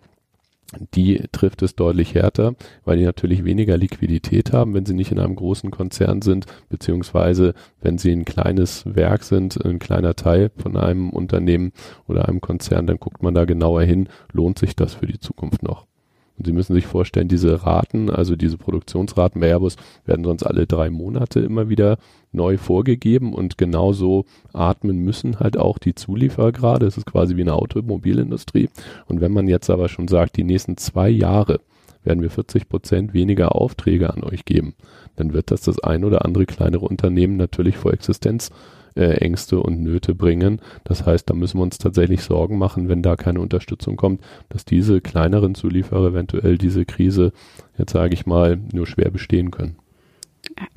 B: die trifft es deutlich härter, weil die natürlich weniger Liquidität haben, wenn sie nicht in einem großen Konzern sind, beziehungsweise wenn sie ein kleines Werk sind, ein kleiner Teil von einem Unternehmen oder einem Konzern, dann guckt man da genauer hin, lohnt sich das für die Zukunft noch. Und Sie müssen sich vorstellen, diese Raten, also diese Produktionsraten bei Airbus werden sonst alle drei Monate immer wieder neu vorgegeben und genauso atmen müssen halt auch die Zulieferer gerade. Es ist quasi wie eine Automobilindustrie. Und wenn man jetzt aber schon sagt, die nächsten zwei Jahre werden wir 40 Prozent weniger Aufträge an euch geben, dann wird das das ein oder andere kleinere Unternehmen natürlich vor Existenz äh, Ängste und Nöte bringen. Das heißt, da müssen wir uns tatsächlich Sorgen machen, wenn da keine Unterstützung kommt, dass diese kleineren Zulieferer eventuell diese Krise, jetzt sage ich mal, nur schwer bestehen können.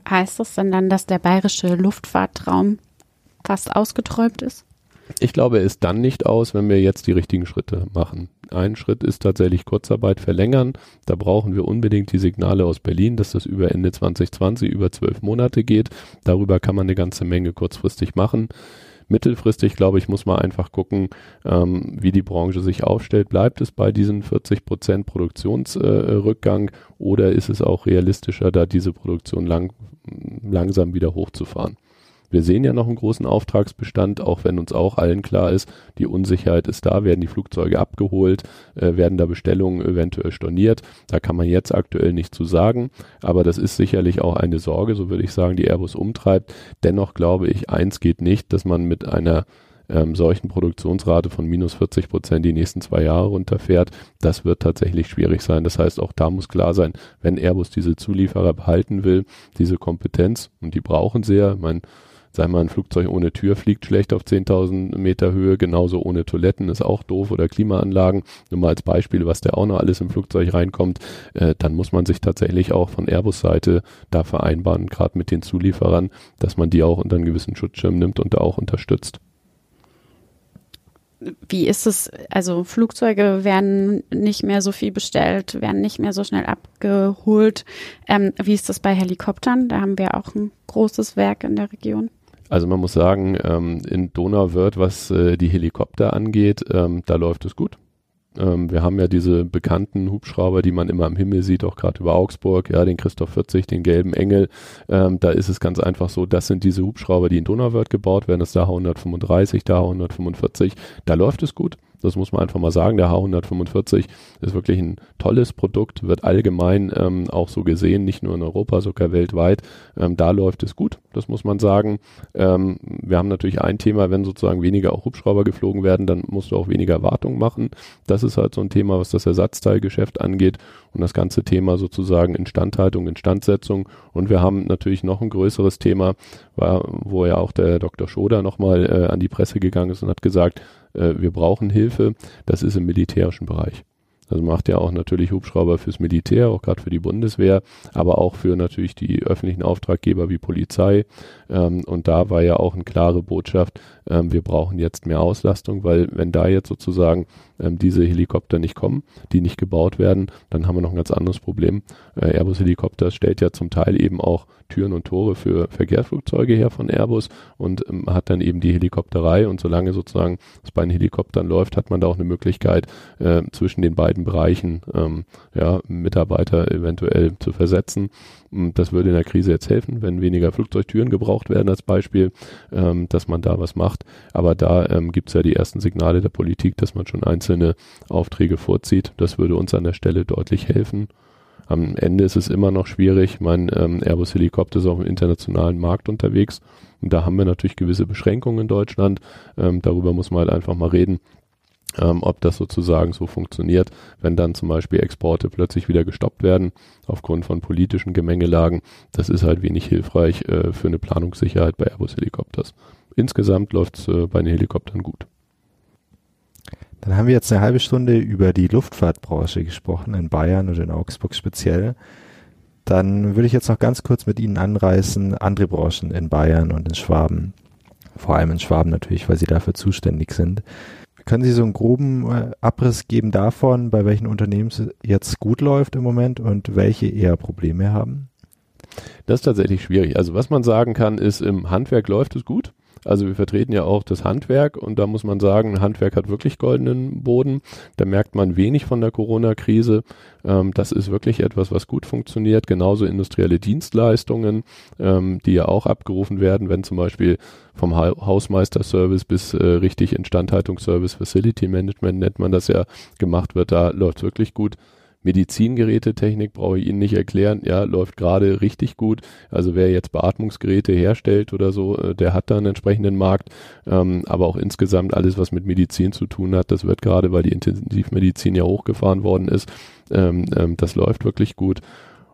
C: Heißt das denn dann, dass der bayerische Luftfahrtraum fast ausgeträumt ist?
B: Ich glaube, er ist dann nicht aus, wenn wir jetzt die richtigen Schritte machen. Ein Schritt ist tatsächlich Kurzarbeit verlängern. Da brauchen wir unbedingt die Signale aus Berlin, dass das über Ende 2020 über zwölf Monate geht. Darüber kann man eine ganze Menge kurzfristig machen. Mittelfristig, glaube ich, muss man einfach gucken, ähm, wie die Branche sich aufstellt. Bleibt es bei diesen 40 Prozent Produktionsrückgang äh, oder ist es auch realistischer, da diese Produktion lang, langsam wieder hochzufahren? Wir sehen ja noch einen großen Auftragsbestand, auch wenn uns auch allen klar ist, die Unsicherheit ist da, werden die Flugzeuge abgeholt, äh, werden da Bestellungen eventuell storniert. Da kann man jetzt aktuell nicht zu sagen, aber das ist sicherlich auch eine Sorge, so würde ich sagen, die Airbus umtreibt. Dennoch glaube ich, eins geht nicht, dass man mit einer ähm, solchen Produktionsrate von minus 40 Prozent die nächsten zwei Jahre runterfährt, das wird tatsächlich schwierig sein. Das heißt, auch da muss klar sein, wenn Airbus diese Zulieferer behalten will, diese Kompetenz, und die brauchen sie ja, ich meine, sei mal ein Flugzeug ohne Tür fliegt schlecht auf 10.000 Meter Höhe, genauso ohne Toiletten ist auch doof oder Klimaanlagen. Nur mal als Beispiel, was da auch noch alles im Flugzeug reinkommt, äh, dann muss man sich tatsächlich auch von Airbus-Seite da vereinbaren, gerade mit den Zulieferern, dass man die auch unter einen gewissen Schutzschirm nimmt und da auch unterstützt.
C: Wie ist es? Also Flugzeuge werden nicht mehr so viel bestellt, werden nicht mehr so schnell abgeholt. Ähm, wie ist das bei Helikoptern? Da haben wir auch ein großes Werk in der Region.
B: Also man muss sagen, ähm, in Donauwörth, was äh, die Helikopter angeht, ähm, da läuft es gut. Ähm, wir haben ja diese bekannten Hubschrauber, die man immer am Himmel sieht, auch gerade über Augsburg, ja, den Christoph 40, den gelben Engel. Ähm, da ist es ganz einfach so, das sind diese Hubschrauber, die in Donauwörth gebaut werden, das ist der H135, der H145, da läuft es gut. Das muss man einfach mal sagen. Der H145 ist wirklich ein tolles Produkt, wird allgemein ähm, auch so gesehen, nicht nur in Europa, sogar weltweit. Ähm, da läuft es gut, das muss man sagen. Ähm, wir haben natürlich ein Thema, wenn sozusagen weniger auch Hubschrauber geflogen werden, dann musst du auch weniger Wartung machen. Das ist halt so ein Thema, was das Ersatzteilgeschäft angeht und das ganze Thema sozusagen Instandhaltung, Instandsetzung. Und wir haben natürlich noch ein größeres Thema, wo ja auch der Dr. Schoder nochmal äh, an die Presse gegangen ist und hat gesagt, wir brauchen Hilfe, das ist im militärischen Bereich. Also macht ja auch natürlich Hubschrauber fürs Militär, auch gerade für die Bundeswehr, aber auch für natürlich die öffentlichen Auftraggeber wie Polizei. Ähm, und da war ja auch eine klare Botschaft, ähm, wir brauchen jetzt mehr Auslastung, weil wenn da jetzt sozusagen ähm, diese Helikopter nicht kommen, die nicht gebaut werden, dann haben wir noch ein ganz anderes Problem. Äh, Airbus Helikopter stellt ja zum Teil eben auch Türen und Tore für Verkehrsflugzeuge her von Airbus und ähm, hat dann eben die Helikopterei und solange sozusagen es bei den Helikoptern läuft, hat man da auch eine Möglichkeit äh, zwischen den beiden Bereichen ähm, ja, Mitarbeiter eventuell zu versetzen. Das würde in der Krise jetzt helfen, wenn weniger Flugzeugtüren gebraucht werden als Beispiel, ähm, dass man da was macht. Aber da ähm, gibt es ja die ersten Signale der Politik, dass man schon einzelne Aufträge vorzieht. Das würde uns an der Stelle deutlich helfen. Am Ende ist es immer noch schwierig. Mein ähm, Airbus Helikopter ist auf dem internationalen Markt unterwegs. Und da haben wir natürlich gewisse Beschränkungen in Deutschland. Ähm, darüber muss man halt einfach mal reden ähm, ob das sozusagen so funktioniert, wenn dann zum Beispiel Exporte plötzlich wieder gestoppt werden aufgrund von politischen Gemengelagen. Das ist halt wenig hilfreich äh, für eine Planungssicherheit bei Airbus Helikopters. Insgesamt läuft es äh, bei den Helikoptern gut.
A: Dann haben wir jetzt eine halbe Stunde über die Luftfahrtbranche gesprochen, in Bayern oder in Augsburg speziell. Dann würde ich jetzt noch ganz kurz mit Ihnen anreißen, andere Branchen in Bayern und in Schwaben. Vor allem in Schwaben natürlich, weil Sie dafür zuständig sind. Können Sie so einen groben äh, Abriss geben davon, bei welchen Unternehmen es jetzt gut läuft im Moment und welche eher Probleme haben?
B: Das ist tatsächlich schwierig. Also was man sagen kann, ist, im Handwerk läuft es gut. Also wir vertreten ja auch das Handwerk und da muss man sagen, Handwerk hat wirklich goldenen Boden. Da merkt man wenig von der Corona-Krise. Ähm, das ist wirklich etwas, was gut funktioniert. Genauso industrielle Dienstleistungen, ähm, die ja auch abgerufen werden, wenn zum Beispiel vom ha Hausmeister-Service bis äh, richtig Instandhaltungsservice, Facility Management nennt man das ja, gemacht wird. Da läuft wirklich gut. Medizingerätetechnik brauche ich Ihnen nicht erklären, ja, läuft gerade richtig gut. Also wer jetzt Beatmungsgeräte herstellt oder so, äh, der hat da einen entsprechenden Markt. Ähm, aber auch insgesamt alles, was mit Medizin zu tun hat, das wird gerade, weil die Intensivmedizin ja hochgefahren worden ist, ähm, ähm, das läuft wirklich gut.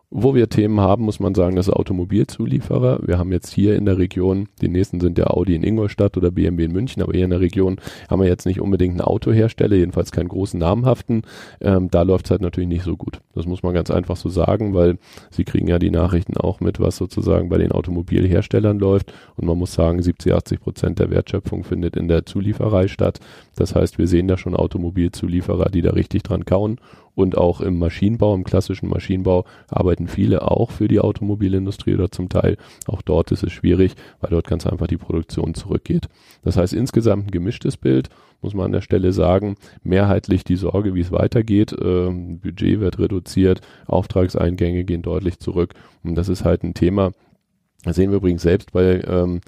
B: Wo wir Themen haben, muss man sagen, das Automobilzulieferer. Wir haben jetzt hier in der Region, die nächsten sind der Audi in Ingolstadt oder BMW in München, aber hier in der Region haben wir jetzt nicht unbedingt einen Autohersteller, jedenfalls keinen großen namhaften. Ähm, da läuft es halt natürlich nicht so gut. Das muss man ganz einfach so sagen, weil Sie kriegen ja die Nachrichten auch mit, was sozusagen bei den Automobilherstellern läuft. Und man muss sagen, 70, 80 Prozent der Wertschöpfung findet in der Zulieferei statt. Das heißt, wir sehen da schon Automobilzulieferer, die da richtig dran kauen und auch im Maschinenbau, im klassischen Maschinenbau arbeiten viele auch für die Automobilindustrie oder zum Teil auch dort ist es schwierig, weil dort ganz einfach die Produktion zurückgeht. Das heißt insgesamt ein gemischtes Bild, muss man an der Stelle sagen. Mehrheitlich die Sorge, wie es weitergeht. Ähm, Budget wird reduziert, Auftragseingänge gehen deutlich zurück und das ist halt ein Thema, das sehen wir übrigens selbst bei ähm,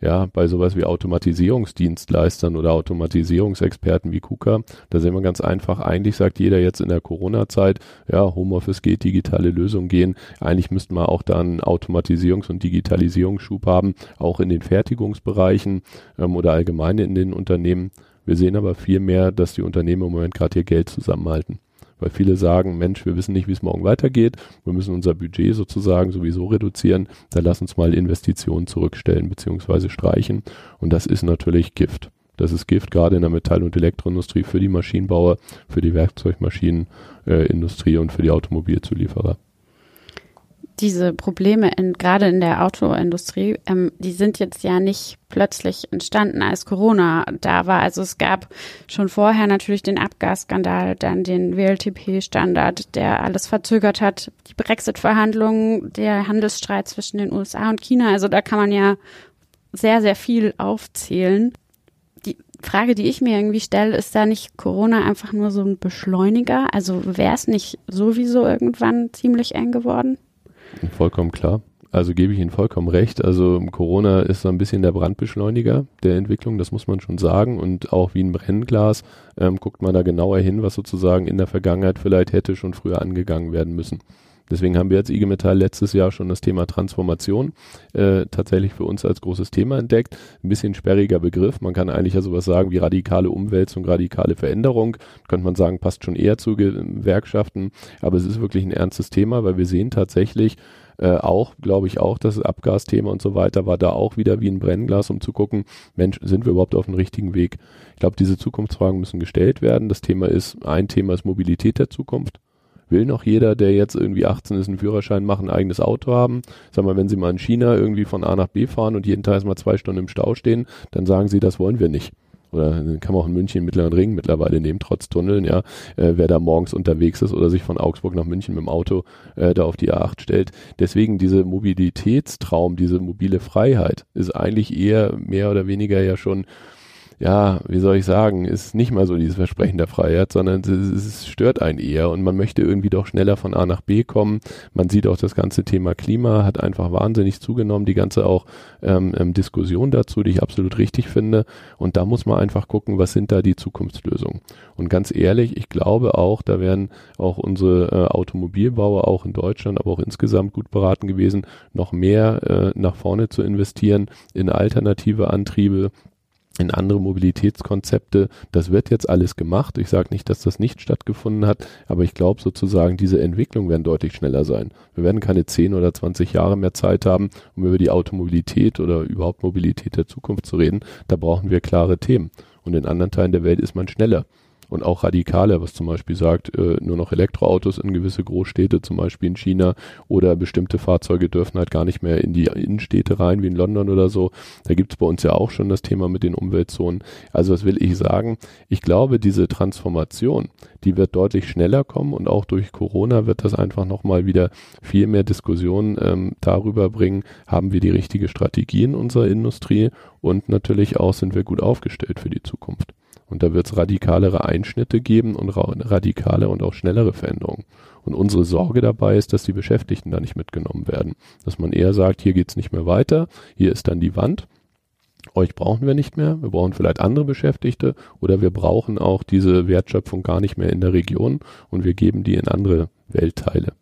B: ja, bei sowas wie Automatisierungsdienstleistern oder Automatisierungsexperten wie KUKA, da sehen wir ganz einfach, eigentlich sagt jeder jetzt in der Corona-Zeit, ja, Homeoffice geht, digitale Lösungen gehen. Eigentlich müssten wir auch dann Automatisierungs- und Digitalisierungsschub haben, auch in den Fertigungsbereichen ähm, oder allgemein in den Unternehmen. Wir sehen aber viel mehr, dass die Unternehmen im Moment gerade ihr Geld zusammenhalten weil viele sagen, Mensch, wir wissen nicht, wie es morgen weitergeht, wir müssen unser Budget sozusagen sowieso reduzieren, dann lass uns mal Investitionen zurückstellen bzw. streichen und das ist natürlich Gift. Das ist Gift gerade in der Metall- und Elektroindustrie für die Maschinenbauer, für die Werkzeugmaschinenindustrie äh, und für die Automobilzulieferer
C: diese Probleme in, gerade in der Autoindustrie, ähm, die sind jetzt ja nicht plötzlich entstanden, als Corona da war. Also es gab schon vorher natürlich den Abgasskandal, dann den WLTP-Standard, der alles verzögert hat, die Brexit-Verhandlungen, der Handelsstreit zwischen den USA und China. Also da kann man ja sehr, sehr viel aufzählen. Die, Frage, die ich mir irgendwie stelle, ist da nicht Corona einfach nur so ein Beschleuniger? Also wäre es nicht sowieso irgendwann ziemlich eng geworden?
B: Vollkommen klar. Also gebe ich Ihnen vollkommen recht. Also Corona ist so ein bisschen der Brandbeschleuniger der Entwicklung, das muss man schon sagen. Und auch wie ein Brennglas ähm, guckt man da genauer hin, was sozusagen in der Vergangenheit vielleicht hätte schon früher angegangen werden müssen. Deswegen haben wir als IG Metall letztes Jahr schon das Thema Transformation äh, tatsächlich für uns als großes Thema entdeckt. Ein bisschen sperriger Begriff. Man kann eigentlich ja sowas sagen wie radikale Umwälzung, radikale Veränderung. Könnte man sagen, passt schon eher zu Gewerkschaften. Aber es ist wirklich ein ernstes Thema, weil wir sehen tatsächlich, äh, auch, glaube ich auch, das Abgasthema und so weiter war da auch wieder wie ein Brennglas, um zu gucken, Mensch, sind wir überhaupt auf dem richtigen Weg? Ich glaube, diese Zukunftsfragen müssen gestellt werden. Das Thema ist, ein Thema ist Mobilität der Zukunft. Will noch jeder, der jetzt irgendwie 18 ist, einen Führerschein machen, ein eigenes Auto haben? Sag mal, wenn Sie mal in China irgendwie von A nach B fahren und jeden Tag mal zwei Stunden im Stau stehen, dann sagen Sie, das wollen wir nicht oder kann man auch in München Mittleren Ring mittlerweile nehmen, trotz Tunneln, ja, äh, wer da morgens unterwegs ist oder sich von Augsburg nach München mit dem Auto äh, da auf die A8 stellt. Deswegen diese Mobilitätstraum, diese mobile Freiheit ist eigentlich eher mehr oder weniger ja schon ja, wie soll ich sagen, ist nicht mal so dieses Versprechen der Freiheit, sondern es, es, stört einen eher und man möchte irgendwie doch schneller von A nach B kommen. Man sieht auch das ganze Thema Klima hat einfach wahnsinnig zugenommen, die ganze auch ähm, ähm, Diskussion dazu, die ich absolut richtig finde. Und da muss man einfach gucken, was sind da die Zukunftslösungen. Und ganz ehrlich, ich glaube auch, da wären auch unsere äh, Automobilbauer auch in Deutschland, aber auch insgesamt gut beraten gewesen, noch mehr äh, nach vorne zu investieren in alternative Antriebe, in andere Mobilitätskonzepte. Das wird jetzt alles gemacht. Ich sage nicht, dass das nicht stattgefunden hat, aber ich glaube sozusagen, diese Entwicklung werden deutlich schneller sein. Wir werden keine 10 oder 20 Jahre mehr Zeit haben, um über die Automobilität oder überhaupt Mobilität der Zukunft zu reden. Da brauchen wir klare Themen. Und in anderen Teilen der Welt ist man schneller und auch radikaler, was zum Beispiel sagt, äh, nur noch Elektroautos in gewisse Großstädte, zum Beispiel in China, oder bestimmte Fahrzeuge dürfen halt gar nicht mehr in die Innenstädte rein, wie in London oder so. Da gibt's bei uns ja auch schon das Thema mit den Umweltzonen. Also was will ich sagen? Ich glaube, diese Transformation, die wird deutlich schneller kommen und auch durch Corona wird das einfach nochmal wieder viel mehr Diskussionen ähm, darüber bringen, haben wir die richtige Strategie in unserer Industrie und natürlich auch sind wir gut aufgestellt für die Zukunft. Und da wird es radikalere Einschnitte geben und radikale und auch schnellere Veränderungen. Und unsere Sorge dabei ist, dass die Beschäftigten da nicht mitgenommen werden. Dass man eher sagt, hier geht's nicht mehr weiter, hier ist dann die Wand. Euch brauchen wir nicht mehr, wir brauchen vielleicht andere Beschäftigte oder wir brauchen auch diese Wertschöpfung gar nicht mehr in der Region und wir geben die in andere Weltteile.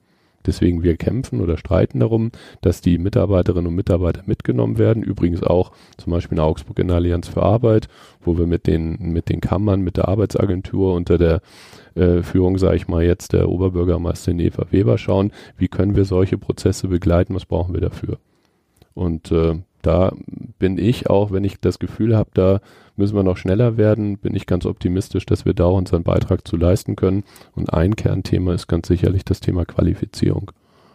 B: Deswegen wir kämpfen oder streiten darum, dass die Mitarbeiterinnen und Mitarbeiter mitgenommen werden. Übrigens auch zum Beispiel in Augsburg in der Allianz für Arbeit, wo wir mit den, mit den Kammern, mit der Arbeitsagentur unter der äh, Führung, sage ich mal jetzt, der Oberbürgermeisterin Eva Weber schauen, wie können wir solche Prozesse begleiten, was brauchen wir dafür. Und äh, da bin ich auch, wenn ich das Gefühl habe, da müssen wir noch schneller werden, bin ich ganz optimistisch, dass wir da unseren Beitrag zu leisten können. Und ein Kernthema ist ganz sicherlich das Thema Qualifizierung.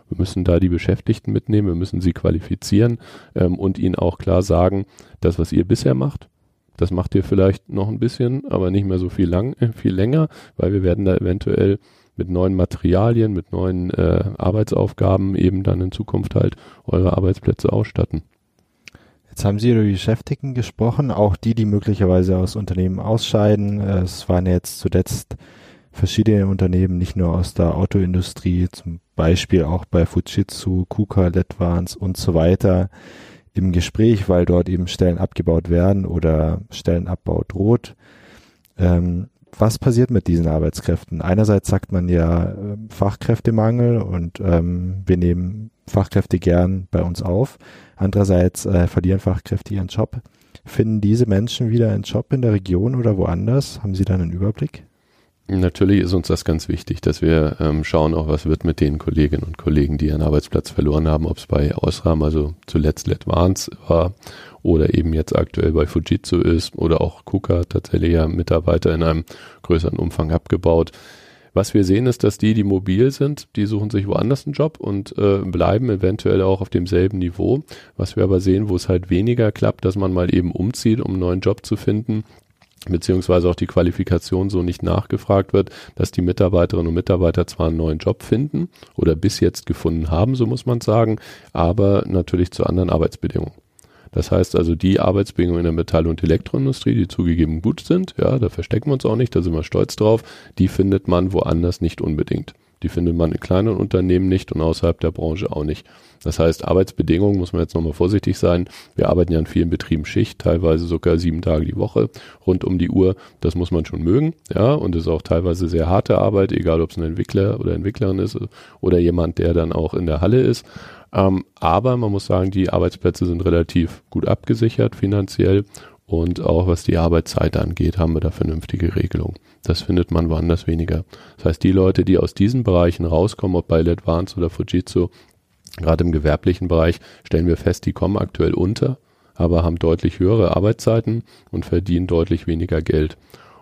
B: Wir müssen da die Beschäftigten mitnehmen, wir müssen sie qualifizieren ähm, und ihnen auch klar sagen, das, was ihr bisher macht, das macht ihr vielleicht noch ein bisschen, aber nicht mehr so viel lang, äh, viel länger, weil wir werden da eventuell mit neuen Materialien, mit neuen äh, Arbeitsaufgaben eben dann in Zukunft halt eure Arbeitsplätze ausstatten.
A: Jetzt haben Sie über die Beschäftigten gesprochen, auch die, die möglicherweise aus Unternehmen ausscheiden. Es waren jetzt zuletzt verschiedene Unternehmen, nicht nur aus der Autoindustrie, zum Beispiel auch bei Fujitsu, KUKA, Letvans und so weiter im Gespräch, weil dort eben Stellen abgebaut werden oder Stellenabbau droht. Ähm, was passiert mit diesen Arbeitskräften? Einerseits sagt man ja äh, Fachkräftemangel und ähm, wir nehmen Fachkräfte gern bei uns auf. Andererseits äh, verlieren Fachkräfte ihren Job. Finden diese Menschen wieder einen Job in der Region oder woanders? Haben Sie da einen Überblick?
B: Natürlich ist uns das ganz wichtig, dass wir ähm, schauen, auch was wird mit den Kolleginnen und Kollegen, die ihren Arbeitsplatz verloren haben, ob es bei Osram, also zuletzt Letvans war, oder eben jetzt aktuell bei Fujitsu ist, oder auch KUKA tatsächlich ja Mitarbeiter in einem größeren Umfang abgebaut. Was wir sehen, ist, dass die, die mobil sind, die suchen sich woanders einen Job und äh, bleiben eventuell auch auf demselben Niveau. Was wir aber sehen, wo es halt weniger klappt, dass man mal eben umzieht, um einen neuen Job zu finden, beziehungsweise auch die Qualifikation so nicht nachgefragt wird, dass die Mitarbeiterinnen und Mitarbeiter zwar einen neuen Job finden oder bis jetzt gefunden haben, so muss man sagen, aber natürlich zu anderen Arbeitsbedingungen. Das heißt also, die Arbeitsbedingungen in der Metall- und Elektroindustrie, die zugegeben gut sind, ja, da verstecken wir uns auch nicht, da sind wir stolz drauf, die findet man woanders nicht unbedingt. Die findet man in kleinen Unternehmen nicht und außerhalb der Branche auch nicht. Das heißt, Arbeitsbedingungen muss man jetzt nochmal vorsichtig sein. Wir arbeiten ja in vielen Betrieben Schicht, teilweise sogar sieben Tage die Woche, rund um die Uhr. Das muss man schon mögen, ja, und ist auch teilweise sehr harte Arbeit, egal ob es ein Entwickler oder Entwicklerin ist oder jemand, der dann auch in der Halle ist. Ähm, aber man muss sagen, die Arbeitsplätze sind relativ gut abgesichert finanziell und auch was die Arbeitszeit angeht, haben wir da vernünftige Regelungen. Das findet man woanders weniger. Das heißt, die Leute, die aus diesen Bereichen rauskommen, ob bei Advance oder Fujitsu, gerade im gewerblichen Bereich, stellen wir fest, die kommen aktuell unter, aber haben deutlich höhere Arbeitszeiten und verdienen deutlich weniger Geld.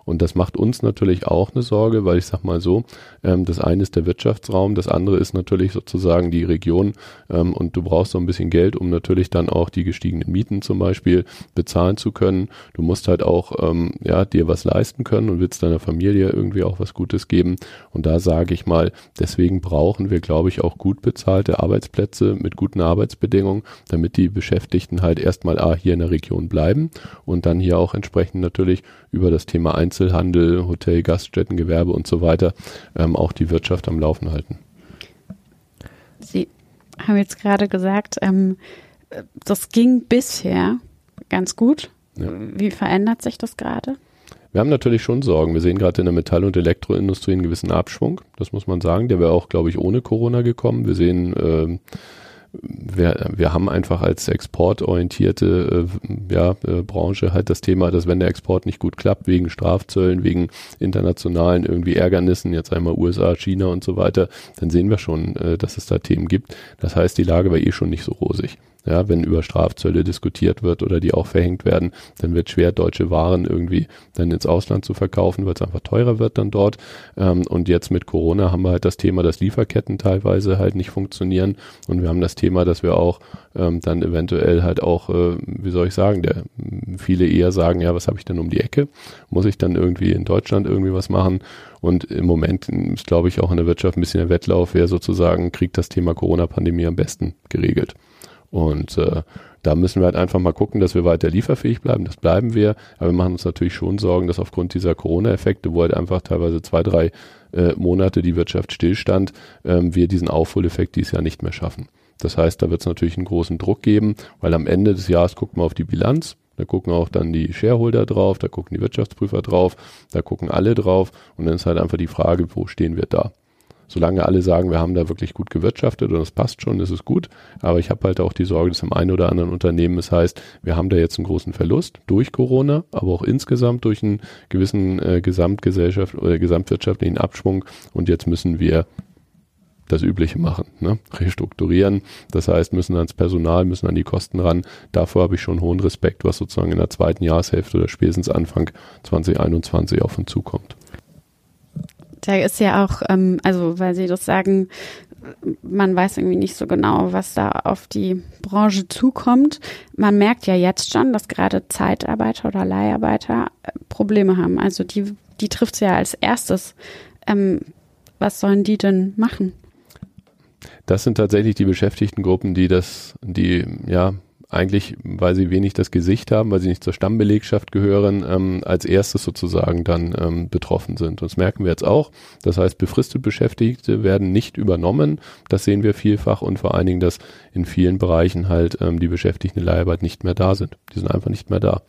B: Und das macht uns natürlich auch eine Sorge, weil ich sag mal so, ähm, das eine ist der Wirtschaftsraum, das andere ist natürlich sozusagen die Region ähm, und du brauchst so ein bisschen Geld, um natürlich dann auch die gestiegenen Mieten zum Beispiel bezahlen zu können. Du musst halt auch ähm, ja dir was leisten können und willst deiner Familie irgendwie auch was Gutes geben. Und da sage ich mal, deswegen brauchen wir, glaube ich, auch gut bezahlte Arbeitsplätze mit guten Arbeitsbedingungen, damit die Beschäftigten halt erstmal A hier in der Region bleiben und dann hier auch entsprechend natürlich über das Thema Einzelhandel, Hotel, Gaststätten, Gewerbe und so weiter ähm, auch die Wirtschaft am Laufen halten.
C: Sie haben jetzt gerade gesagt, ähm, das ging bisher ganz gut. Ja. Wie verändert sich das gerade?
B: Wir haben natürlich schon Sorgen. Wir sehen gerade in der Metall- und Elektroindustrie einen gewissen Abschwung. Das muss man sagen. Der wäre auch, glaube ich, ohne Corona gekommen. Wir sehen äh, wir, wir haben einfach als exportorientierte äh, ja, äh, Branche halt das Thema, dass wenn der Export nicht gut klappt, wegen Strafzöllen, wegen internationalen irgendwie Ärgernissen, jetzt einmal USA, China und so weiter, dann sehen wir schon, äh, dass es da Themen gibt. Das heißt, die Lage war eh schon nicht so rosig. Ja, wenn über Strafzölle diskutiert wird oder die auch verhängt werden, dann wird schwer, deutsche Waren irgendwie dann ins Ausland zu verkaufen, weil es einfach teurer wird dann dort. Ähm, und jetzt mit Corona haben wir halt das Thema, dass Lieferketten teilweise halt nicht funktionieren. Und wir haben das Thema, dass wir auch ähm, dann eventuell halt auch, äh, wie soll ich sagen, der viele eher sagen, ja, was habe ich denn um die Ecke? Muss ich dann irgendwie in Deutschland irgendwie was machen? Und im Moment ist, glaube ich, auch in der Wirtschaft ein bisschen der Wettlauf, wer sozusagen kriegt das Thema Corona-Pandemie am besten geregelt. Und äh, da müssen wir halt einfach mal gucken, dass wir weiter lieferfähig bleiben. Das bleiben wir. Aber wir machen uns natürlich schon Sorgen, dass aufgrund dieser Corona-Effekte, wo halt einfach teilweise zwei, drei äh, Monate die Wirtschaft stillstand, ähm, wir diesen Aufholeffekt dieses Jahr nicht mehr schaffen. Das heißt, da wird es natürlich einen großen Druck geben, weil am Ende des Jahres guckt man auf die Bilanz. Da gucken auch dann die Shareholder drauf, da gucken die Wirtschaftsprüfer drauf, da gucken alle drauf und dann ist halt einfach die Frage, wo stehen wir da? Solange alle sagen, wir haben da wirklich gut gewirtschaftet und das passt schon, ist es gut. Aber ich habe halt auch die Sorge, dass im einen oder anderen Unternehmen es heißt, wir haben da jetzt einen großen Verlust durch Corona, aber auch insgesamt durch einen gewissen äh, Gesamtgesellschaft oder gesamtwirtschaftlichen Abschwung und jetzt müssen wir das Übliche machen, ne? restrukturieren. Das heißt, müssen ans Personal, müssen an die Kosten ran. Davor habe ich schon hohen Respekt, was sozusagen in der zweiten Jahreshälfte oder spätestens Anfang 2021 auf uns zukommt.
C: Da ist ja auch, ähm, also weil Sie das sagen, man weiß irgendwie nicht so genau, was da auf die Branche zukommt. Man merkt ja jetzt schon, dass gerade Zeitarbeiter oder Leiharbeiter äh, Probleme haben. Also die, die trifft es ja als erstes. Ähm, was sollen die denn machen?
B: Das sind tatsächlich die Beschäftigtengruppen, die das, die ja eigentlich, weil sie wenig das Gesicht haben, weil sie nicht zur Stammbelegschaft gehören, ähm, als erstes sozusagen dann ähm, betroffen sind. Und das merken wir jetzt auch. Das heißt, befristet Beschäftigte werden nicht übernommen. Das sehen wir vielfach und vor allen Dingen, dass in vielen Bereichen halt ähm, die Beschäftigten in Leiharbeit nicht mehr da sind. Die sind einfach nicht mehr da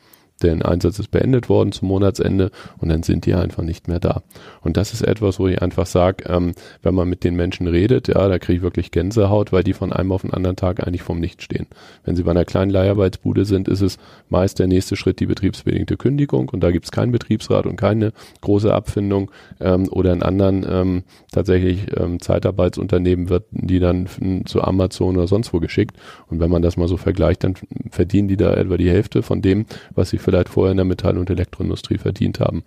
B: der Einsatz ist beendet worden zum Monatsende und dann sind die einfach nicht mehr da. Und das ist etwas, wo ich einfach sage, ähm, wenn man mit den Menschen redet, ja, da kriege ich wirklich Gänsehaut, weil die von einem auf den anderen Tag eigentlich vom Nichts stehen. Wenn sie bei einer kleinen Leiharbeitsbude sind, ist es meist der nächste Schritt die betriebsbedingte Kündigung und da gibt es keinen Betriebsrat und keine große Abfindung ähm, oder in anderen ähm, tatsächlich ähm, Zeitarbeitsunternehmen wird die dann zu Amazon oder sonst wo geschickt und wenn man das mal so vergleicht, dann verdienen die da etwa die Hälfte von dem, was sie vielleicht vorher in der Metall- und Elektroindustrie verdient haben.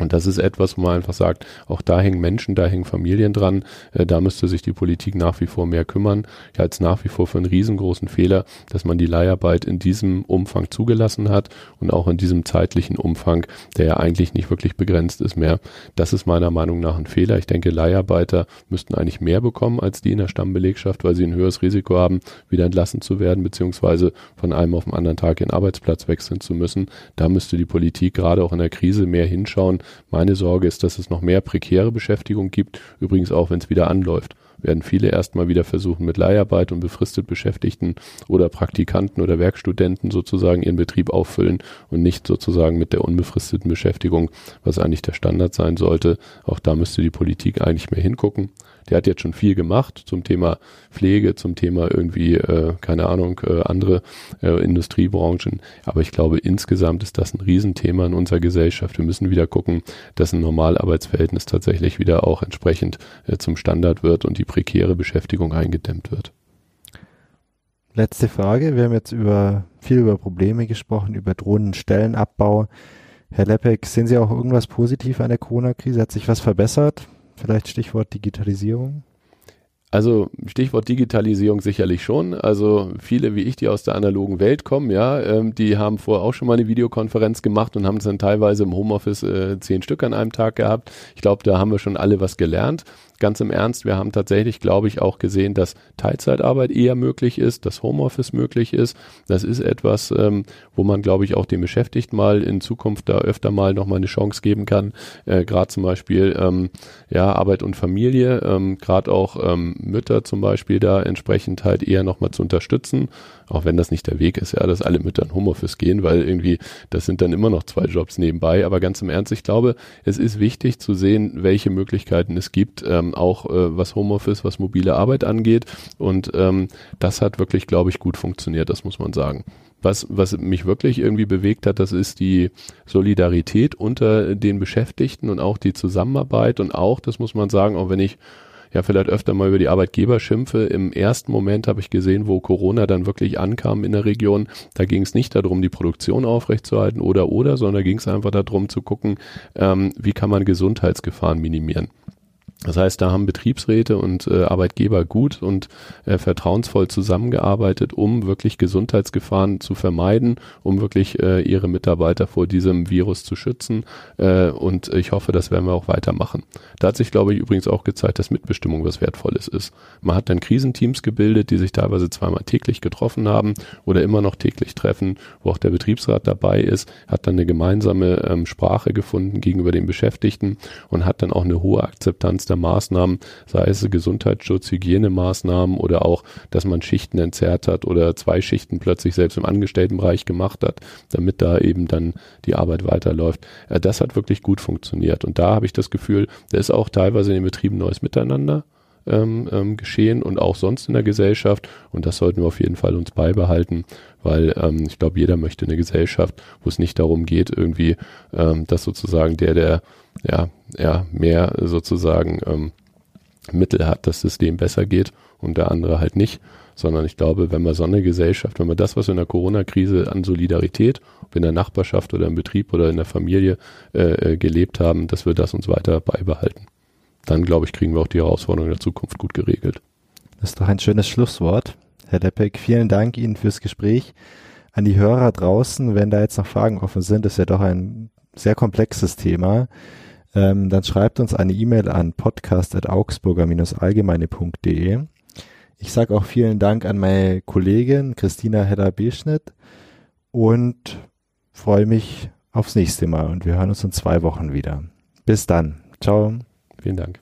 B: Und das ist etwas, wo man einfach sagt, auch da hängen Menschen, da hängen Familien dran, äh, da müsste sich die Politik nach wie vor mehr kümmern. Ich halte es nach wie vor für einen riesengroßen Fehler, dass man die Leiharbeit in diesem Umfang zugelassen hat und auch in diesem zeitlichen Umfang, der ja eigentlich nicht wirklich begrenzt ist mehr. Das ist meiner Meinung nach ein Fehler. Ich denke, Leiharbeiter müssten eigentlich mehr bekommen als die in der Stammbelegschaft, weil sie ein höheres Risiko haben, wieder entlassen zu werden, beziehungsweise von einem auf den anderen Tag ihren Arbeitsplatz wechseln zu müssen. Da müsste die Politik gerade auch in der Krise mehr hinschauen, meine Sorge ist, dass es noch mehr prekäre Beschäftigung gibt, übrigens auch, wenn es wieder anläuft werden viele erstmal wieder versuchen, mit Leiharbeit und befristet Beschäftigten oder Praktikanten oder Werkstudenten sozusagen ihren Betrieb auffüllen und nicht sozusagen mit der unbefristeten Beschäftigung, was eigentlich der Standard sein sollte. Auch da müsste die Politik eigentlich mehr hingucken. Der hat jetzt schon viel gemacht zum Thema Pflege, zum Thema irgendwie, äh, keine Ahnung, äh, andere äh, Industriebranchen. Aber ich glaube, insgesamt ist das ein Riesenthema in unserer Gesellschaft. Wir müssen wieder gucken, dass ein Normalarbeitsverhältnis tatsächlich wieder auch entsprechend äh, zum Standard wird und die prekäre Beschäftigung eingedämmt wird.
A: Letzte Frage. Wir haben jetzt über viel über Probleme gesprochen, über drohenden Stellenabbau. Herr Leppeck, sehen Sie auch irgendwas positiv an der Corona-Krise? Hat sich was verbessert? Vielleicht Stichwort Digitalisierung?
B: Also Stichwort Digitalisierung sicherlich schon. Also viele wie ich, die aus der analogen Welt kommen, ja, ähm, die haben vorher auch schon mal eine Videokonferenz gemacht und haben es dann teilweise im Homeoffice äh, zehn Stück an einem Tag gehabt. Ich glaube, da haben wir schon alle was gelernt ganz im Ernst, wir haben tatsächlich, glaube ich, auch gesehen, dass Teilzeitarbeit eher möglich ist, dass Homeoffice möglich ist. Das ist etwas, ähm, wo man, glaube ich, auch den Beschäftigten mal in Zukunft da öfter mal nochmal eine Chance geben kann. Äh, Gerade zum Beispiel ähm, ja Arbeit und Familie, ähm, gerade auch ähm, Mütter zum Beispiel da entsprechend halt eher nochmal zu unterstützen auch wenn das nicht der Weg ist, ja, dass alle Mütter in Homeoffice gehen, weil irgendwie, das sind dann immer noch zwei Jobs nebenbei. Aber ganz im Ernst, ich glaube, es ist wichtig zu sehen, welche Möglichkeiten es gibt, ähm, auch äh, was Homeoffice, was mobile Arbeit angeht. Und ähm, das hat wirklich, glaube ich, gut funktioniert, das muss man sagen. Was, was mich wirklich irgendwie bewegt hat, das ist die Solidarität unter den Beschäftigten und auch die Zusammenarbeit und auch, das muss man sagen, auch wenn ich ja vielleicht öfter mal über die Arbeitgeber schimpfe. Im ersten Moment habe ich gesehen, wo Corona dann wirklich ankam in der Region, da ging es nicht darum, die Produktion aufrechtzuerhalten oder oder, sondern ging es einfach darum zu gucken, ähm, wie kann man Gesundheitsgefahren minimieren. Das heißt, da haben Betriebsräte und äh, Arbeitgeber gut und äh, vertrauensvoll zusammengearbeitet, um wirklich Gesundheitsgefahren zu vermeiden, um wirklich äh, ihre Mitarbeiter vor diesem Virus zu schützen. Äh, und ich hoffe, das werden wir auch weitermachen. Da hat sich, glaube ich, übrigens auch gezeigt, dass Mitbestimmung was Wertvolles ist. Man hat dann Krisenteams gebildet, die sich teilweise zweimal täglich getroffen haben oder immer noch täglich treffen, wo auch der Betriebsrat dabei ist, hat dann eine gemeinsame ähm, Sprache gefunden gegenüber den Beschäftigten und hat dann auch eine hohe Akzeptanz der Maßnahmen, sei es Gesundheitsschutz, Hygienemaßnahmen oder auch, dass man Schichten entzerrt hat oder zwei Schichten plötzlich selbst im Angestelltenbereich gemacht hat, damit da eben dann die Arbeit weiterläuft. Äh, das hat wirklich gut funktioniert. Und da habe ich das Gefühl, da ist auch teilweise in den Betrieben neues Miteinander. Ähm, ähm, geschehen und auch sonst in der Gesellschaft. Und das sollten wir auf jeden Fall uns beibehalten, weil ähm, ich glaube, jeder möchte eine Gesellschaft, wo es nicht darum geht, irgendwie, ähm, dass sozusagen der, der ja, ja, mehr sozusagen ähm, Mittel hat, dass es dem besser geht und der andere halt nicht. Sondern ich glaube, wenn wir so eine Gesellschaft, wenn wir das, was wir in der Corona-Krise an Solidarität, ob in der Nachbarschaft oder im Betrieb oder in der Familie äh, äh, gelebt haben, dass wir das uns weiter beibehalten. Dann, glaube ich, kriegen wir auch die Herausforderungen der Zukunft gut geregelt.
A: Das ist doch ein schönes Schlusswort. Herr Deppek, vielen Dank Ihnen fürs Gespräch. An die Hörer draußen, wenn da jetzt noch Fragen offen sind, ist ja doch ein sehr komplexes Thema ähm, dann schreibt uns eine E-Mail an podcast.augsburger-allgemeine.de. Ich sage auch vielen Dank an meine Kollegin Christina Hedder-Beschnitt und freue mich aufs nächste Mal und wir hören uns in zwei Wochen wieder. Bis dann. Ciao.
B: Vielen Dank.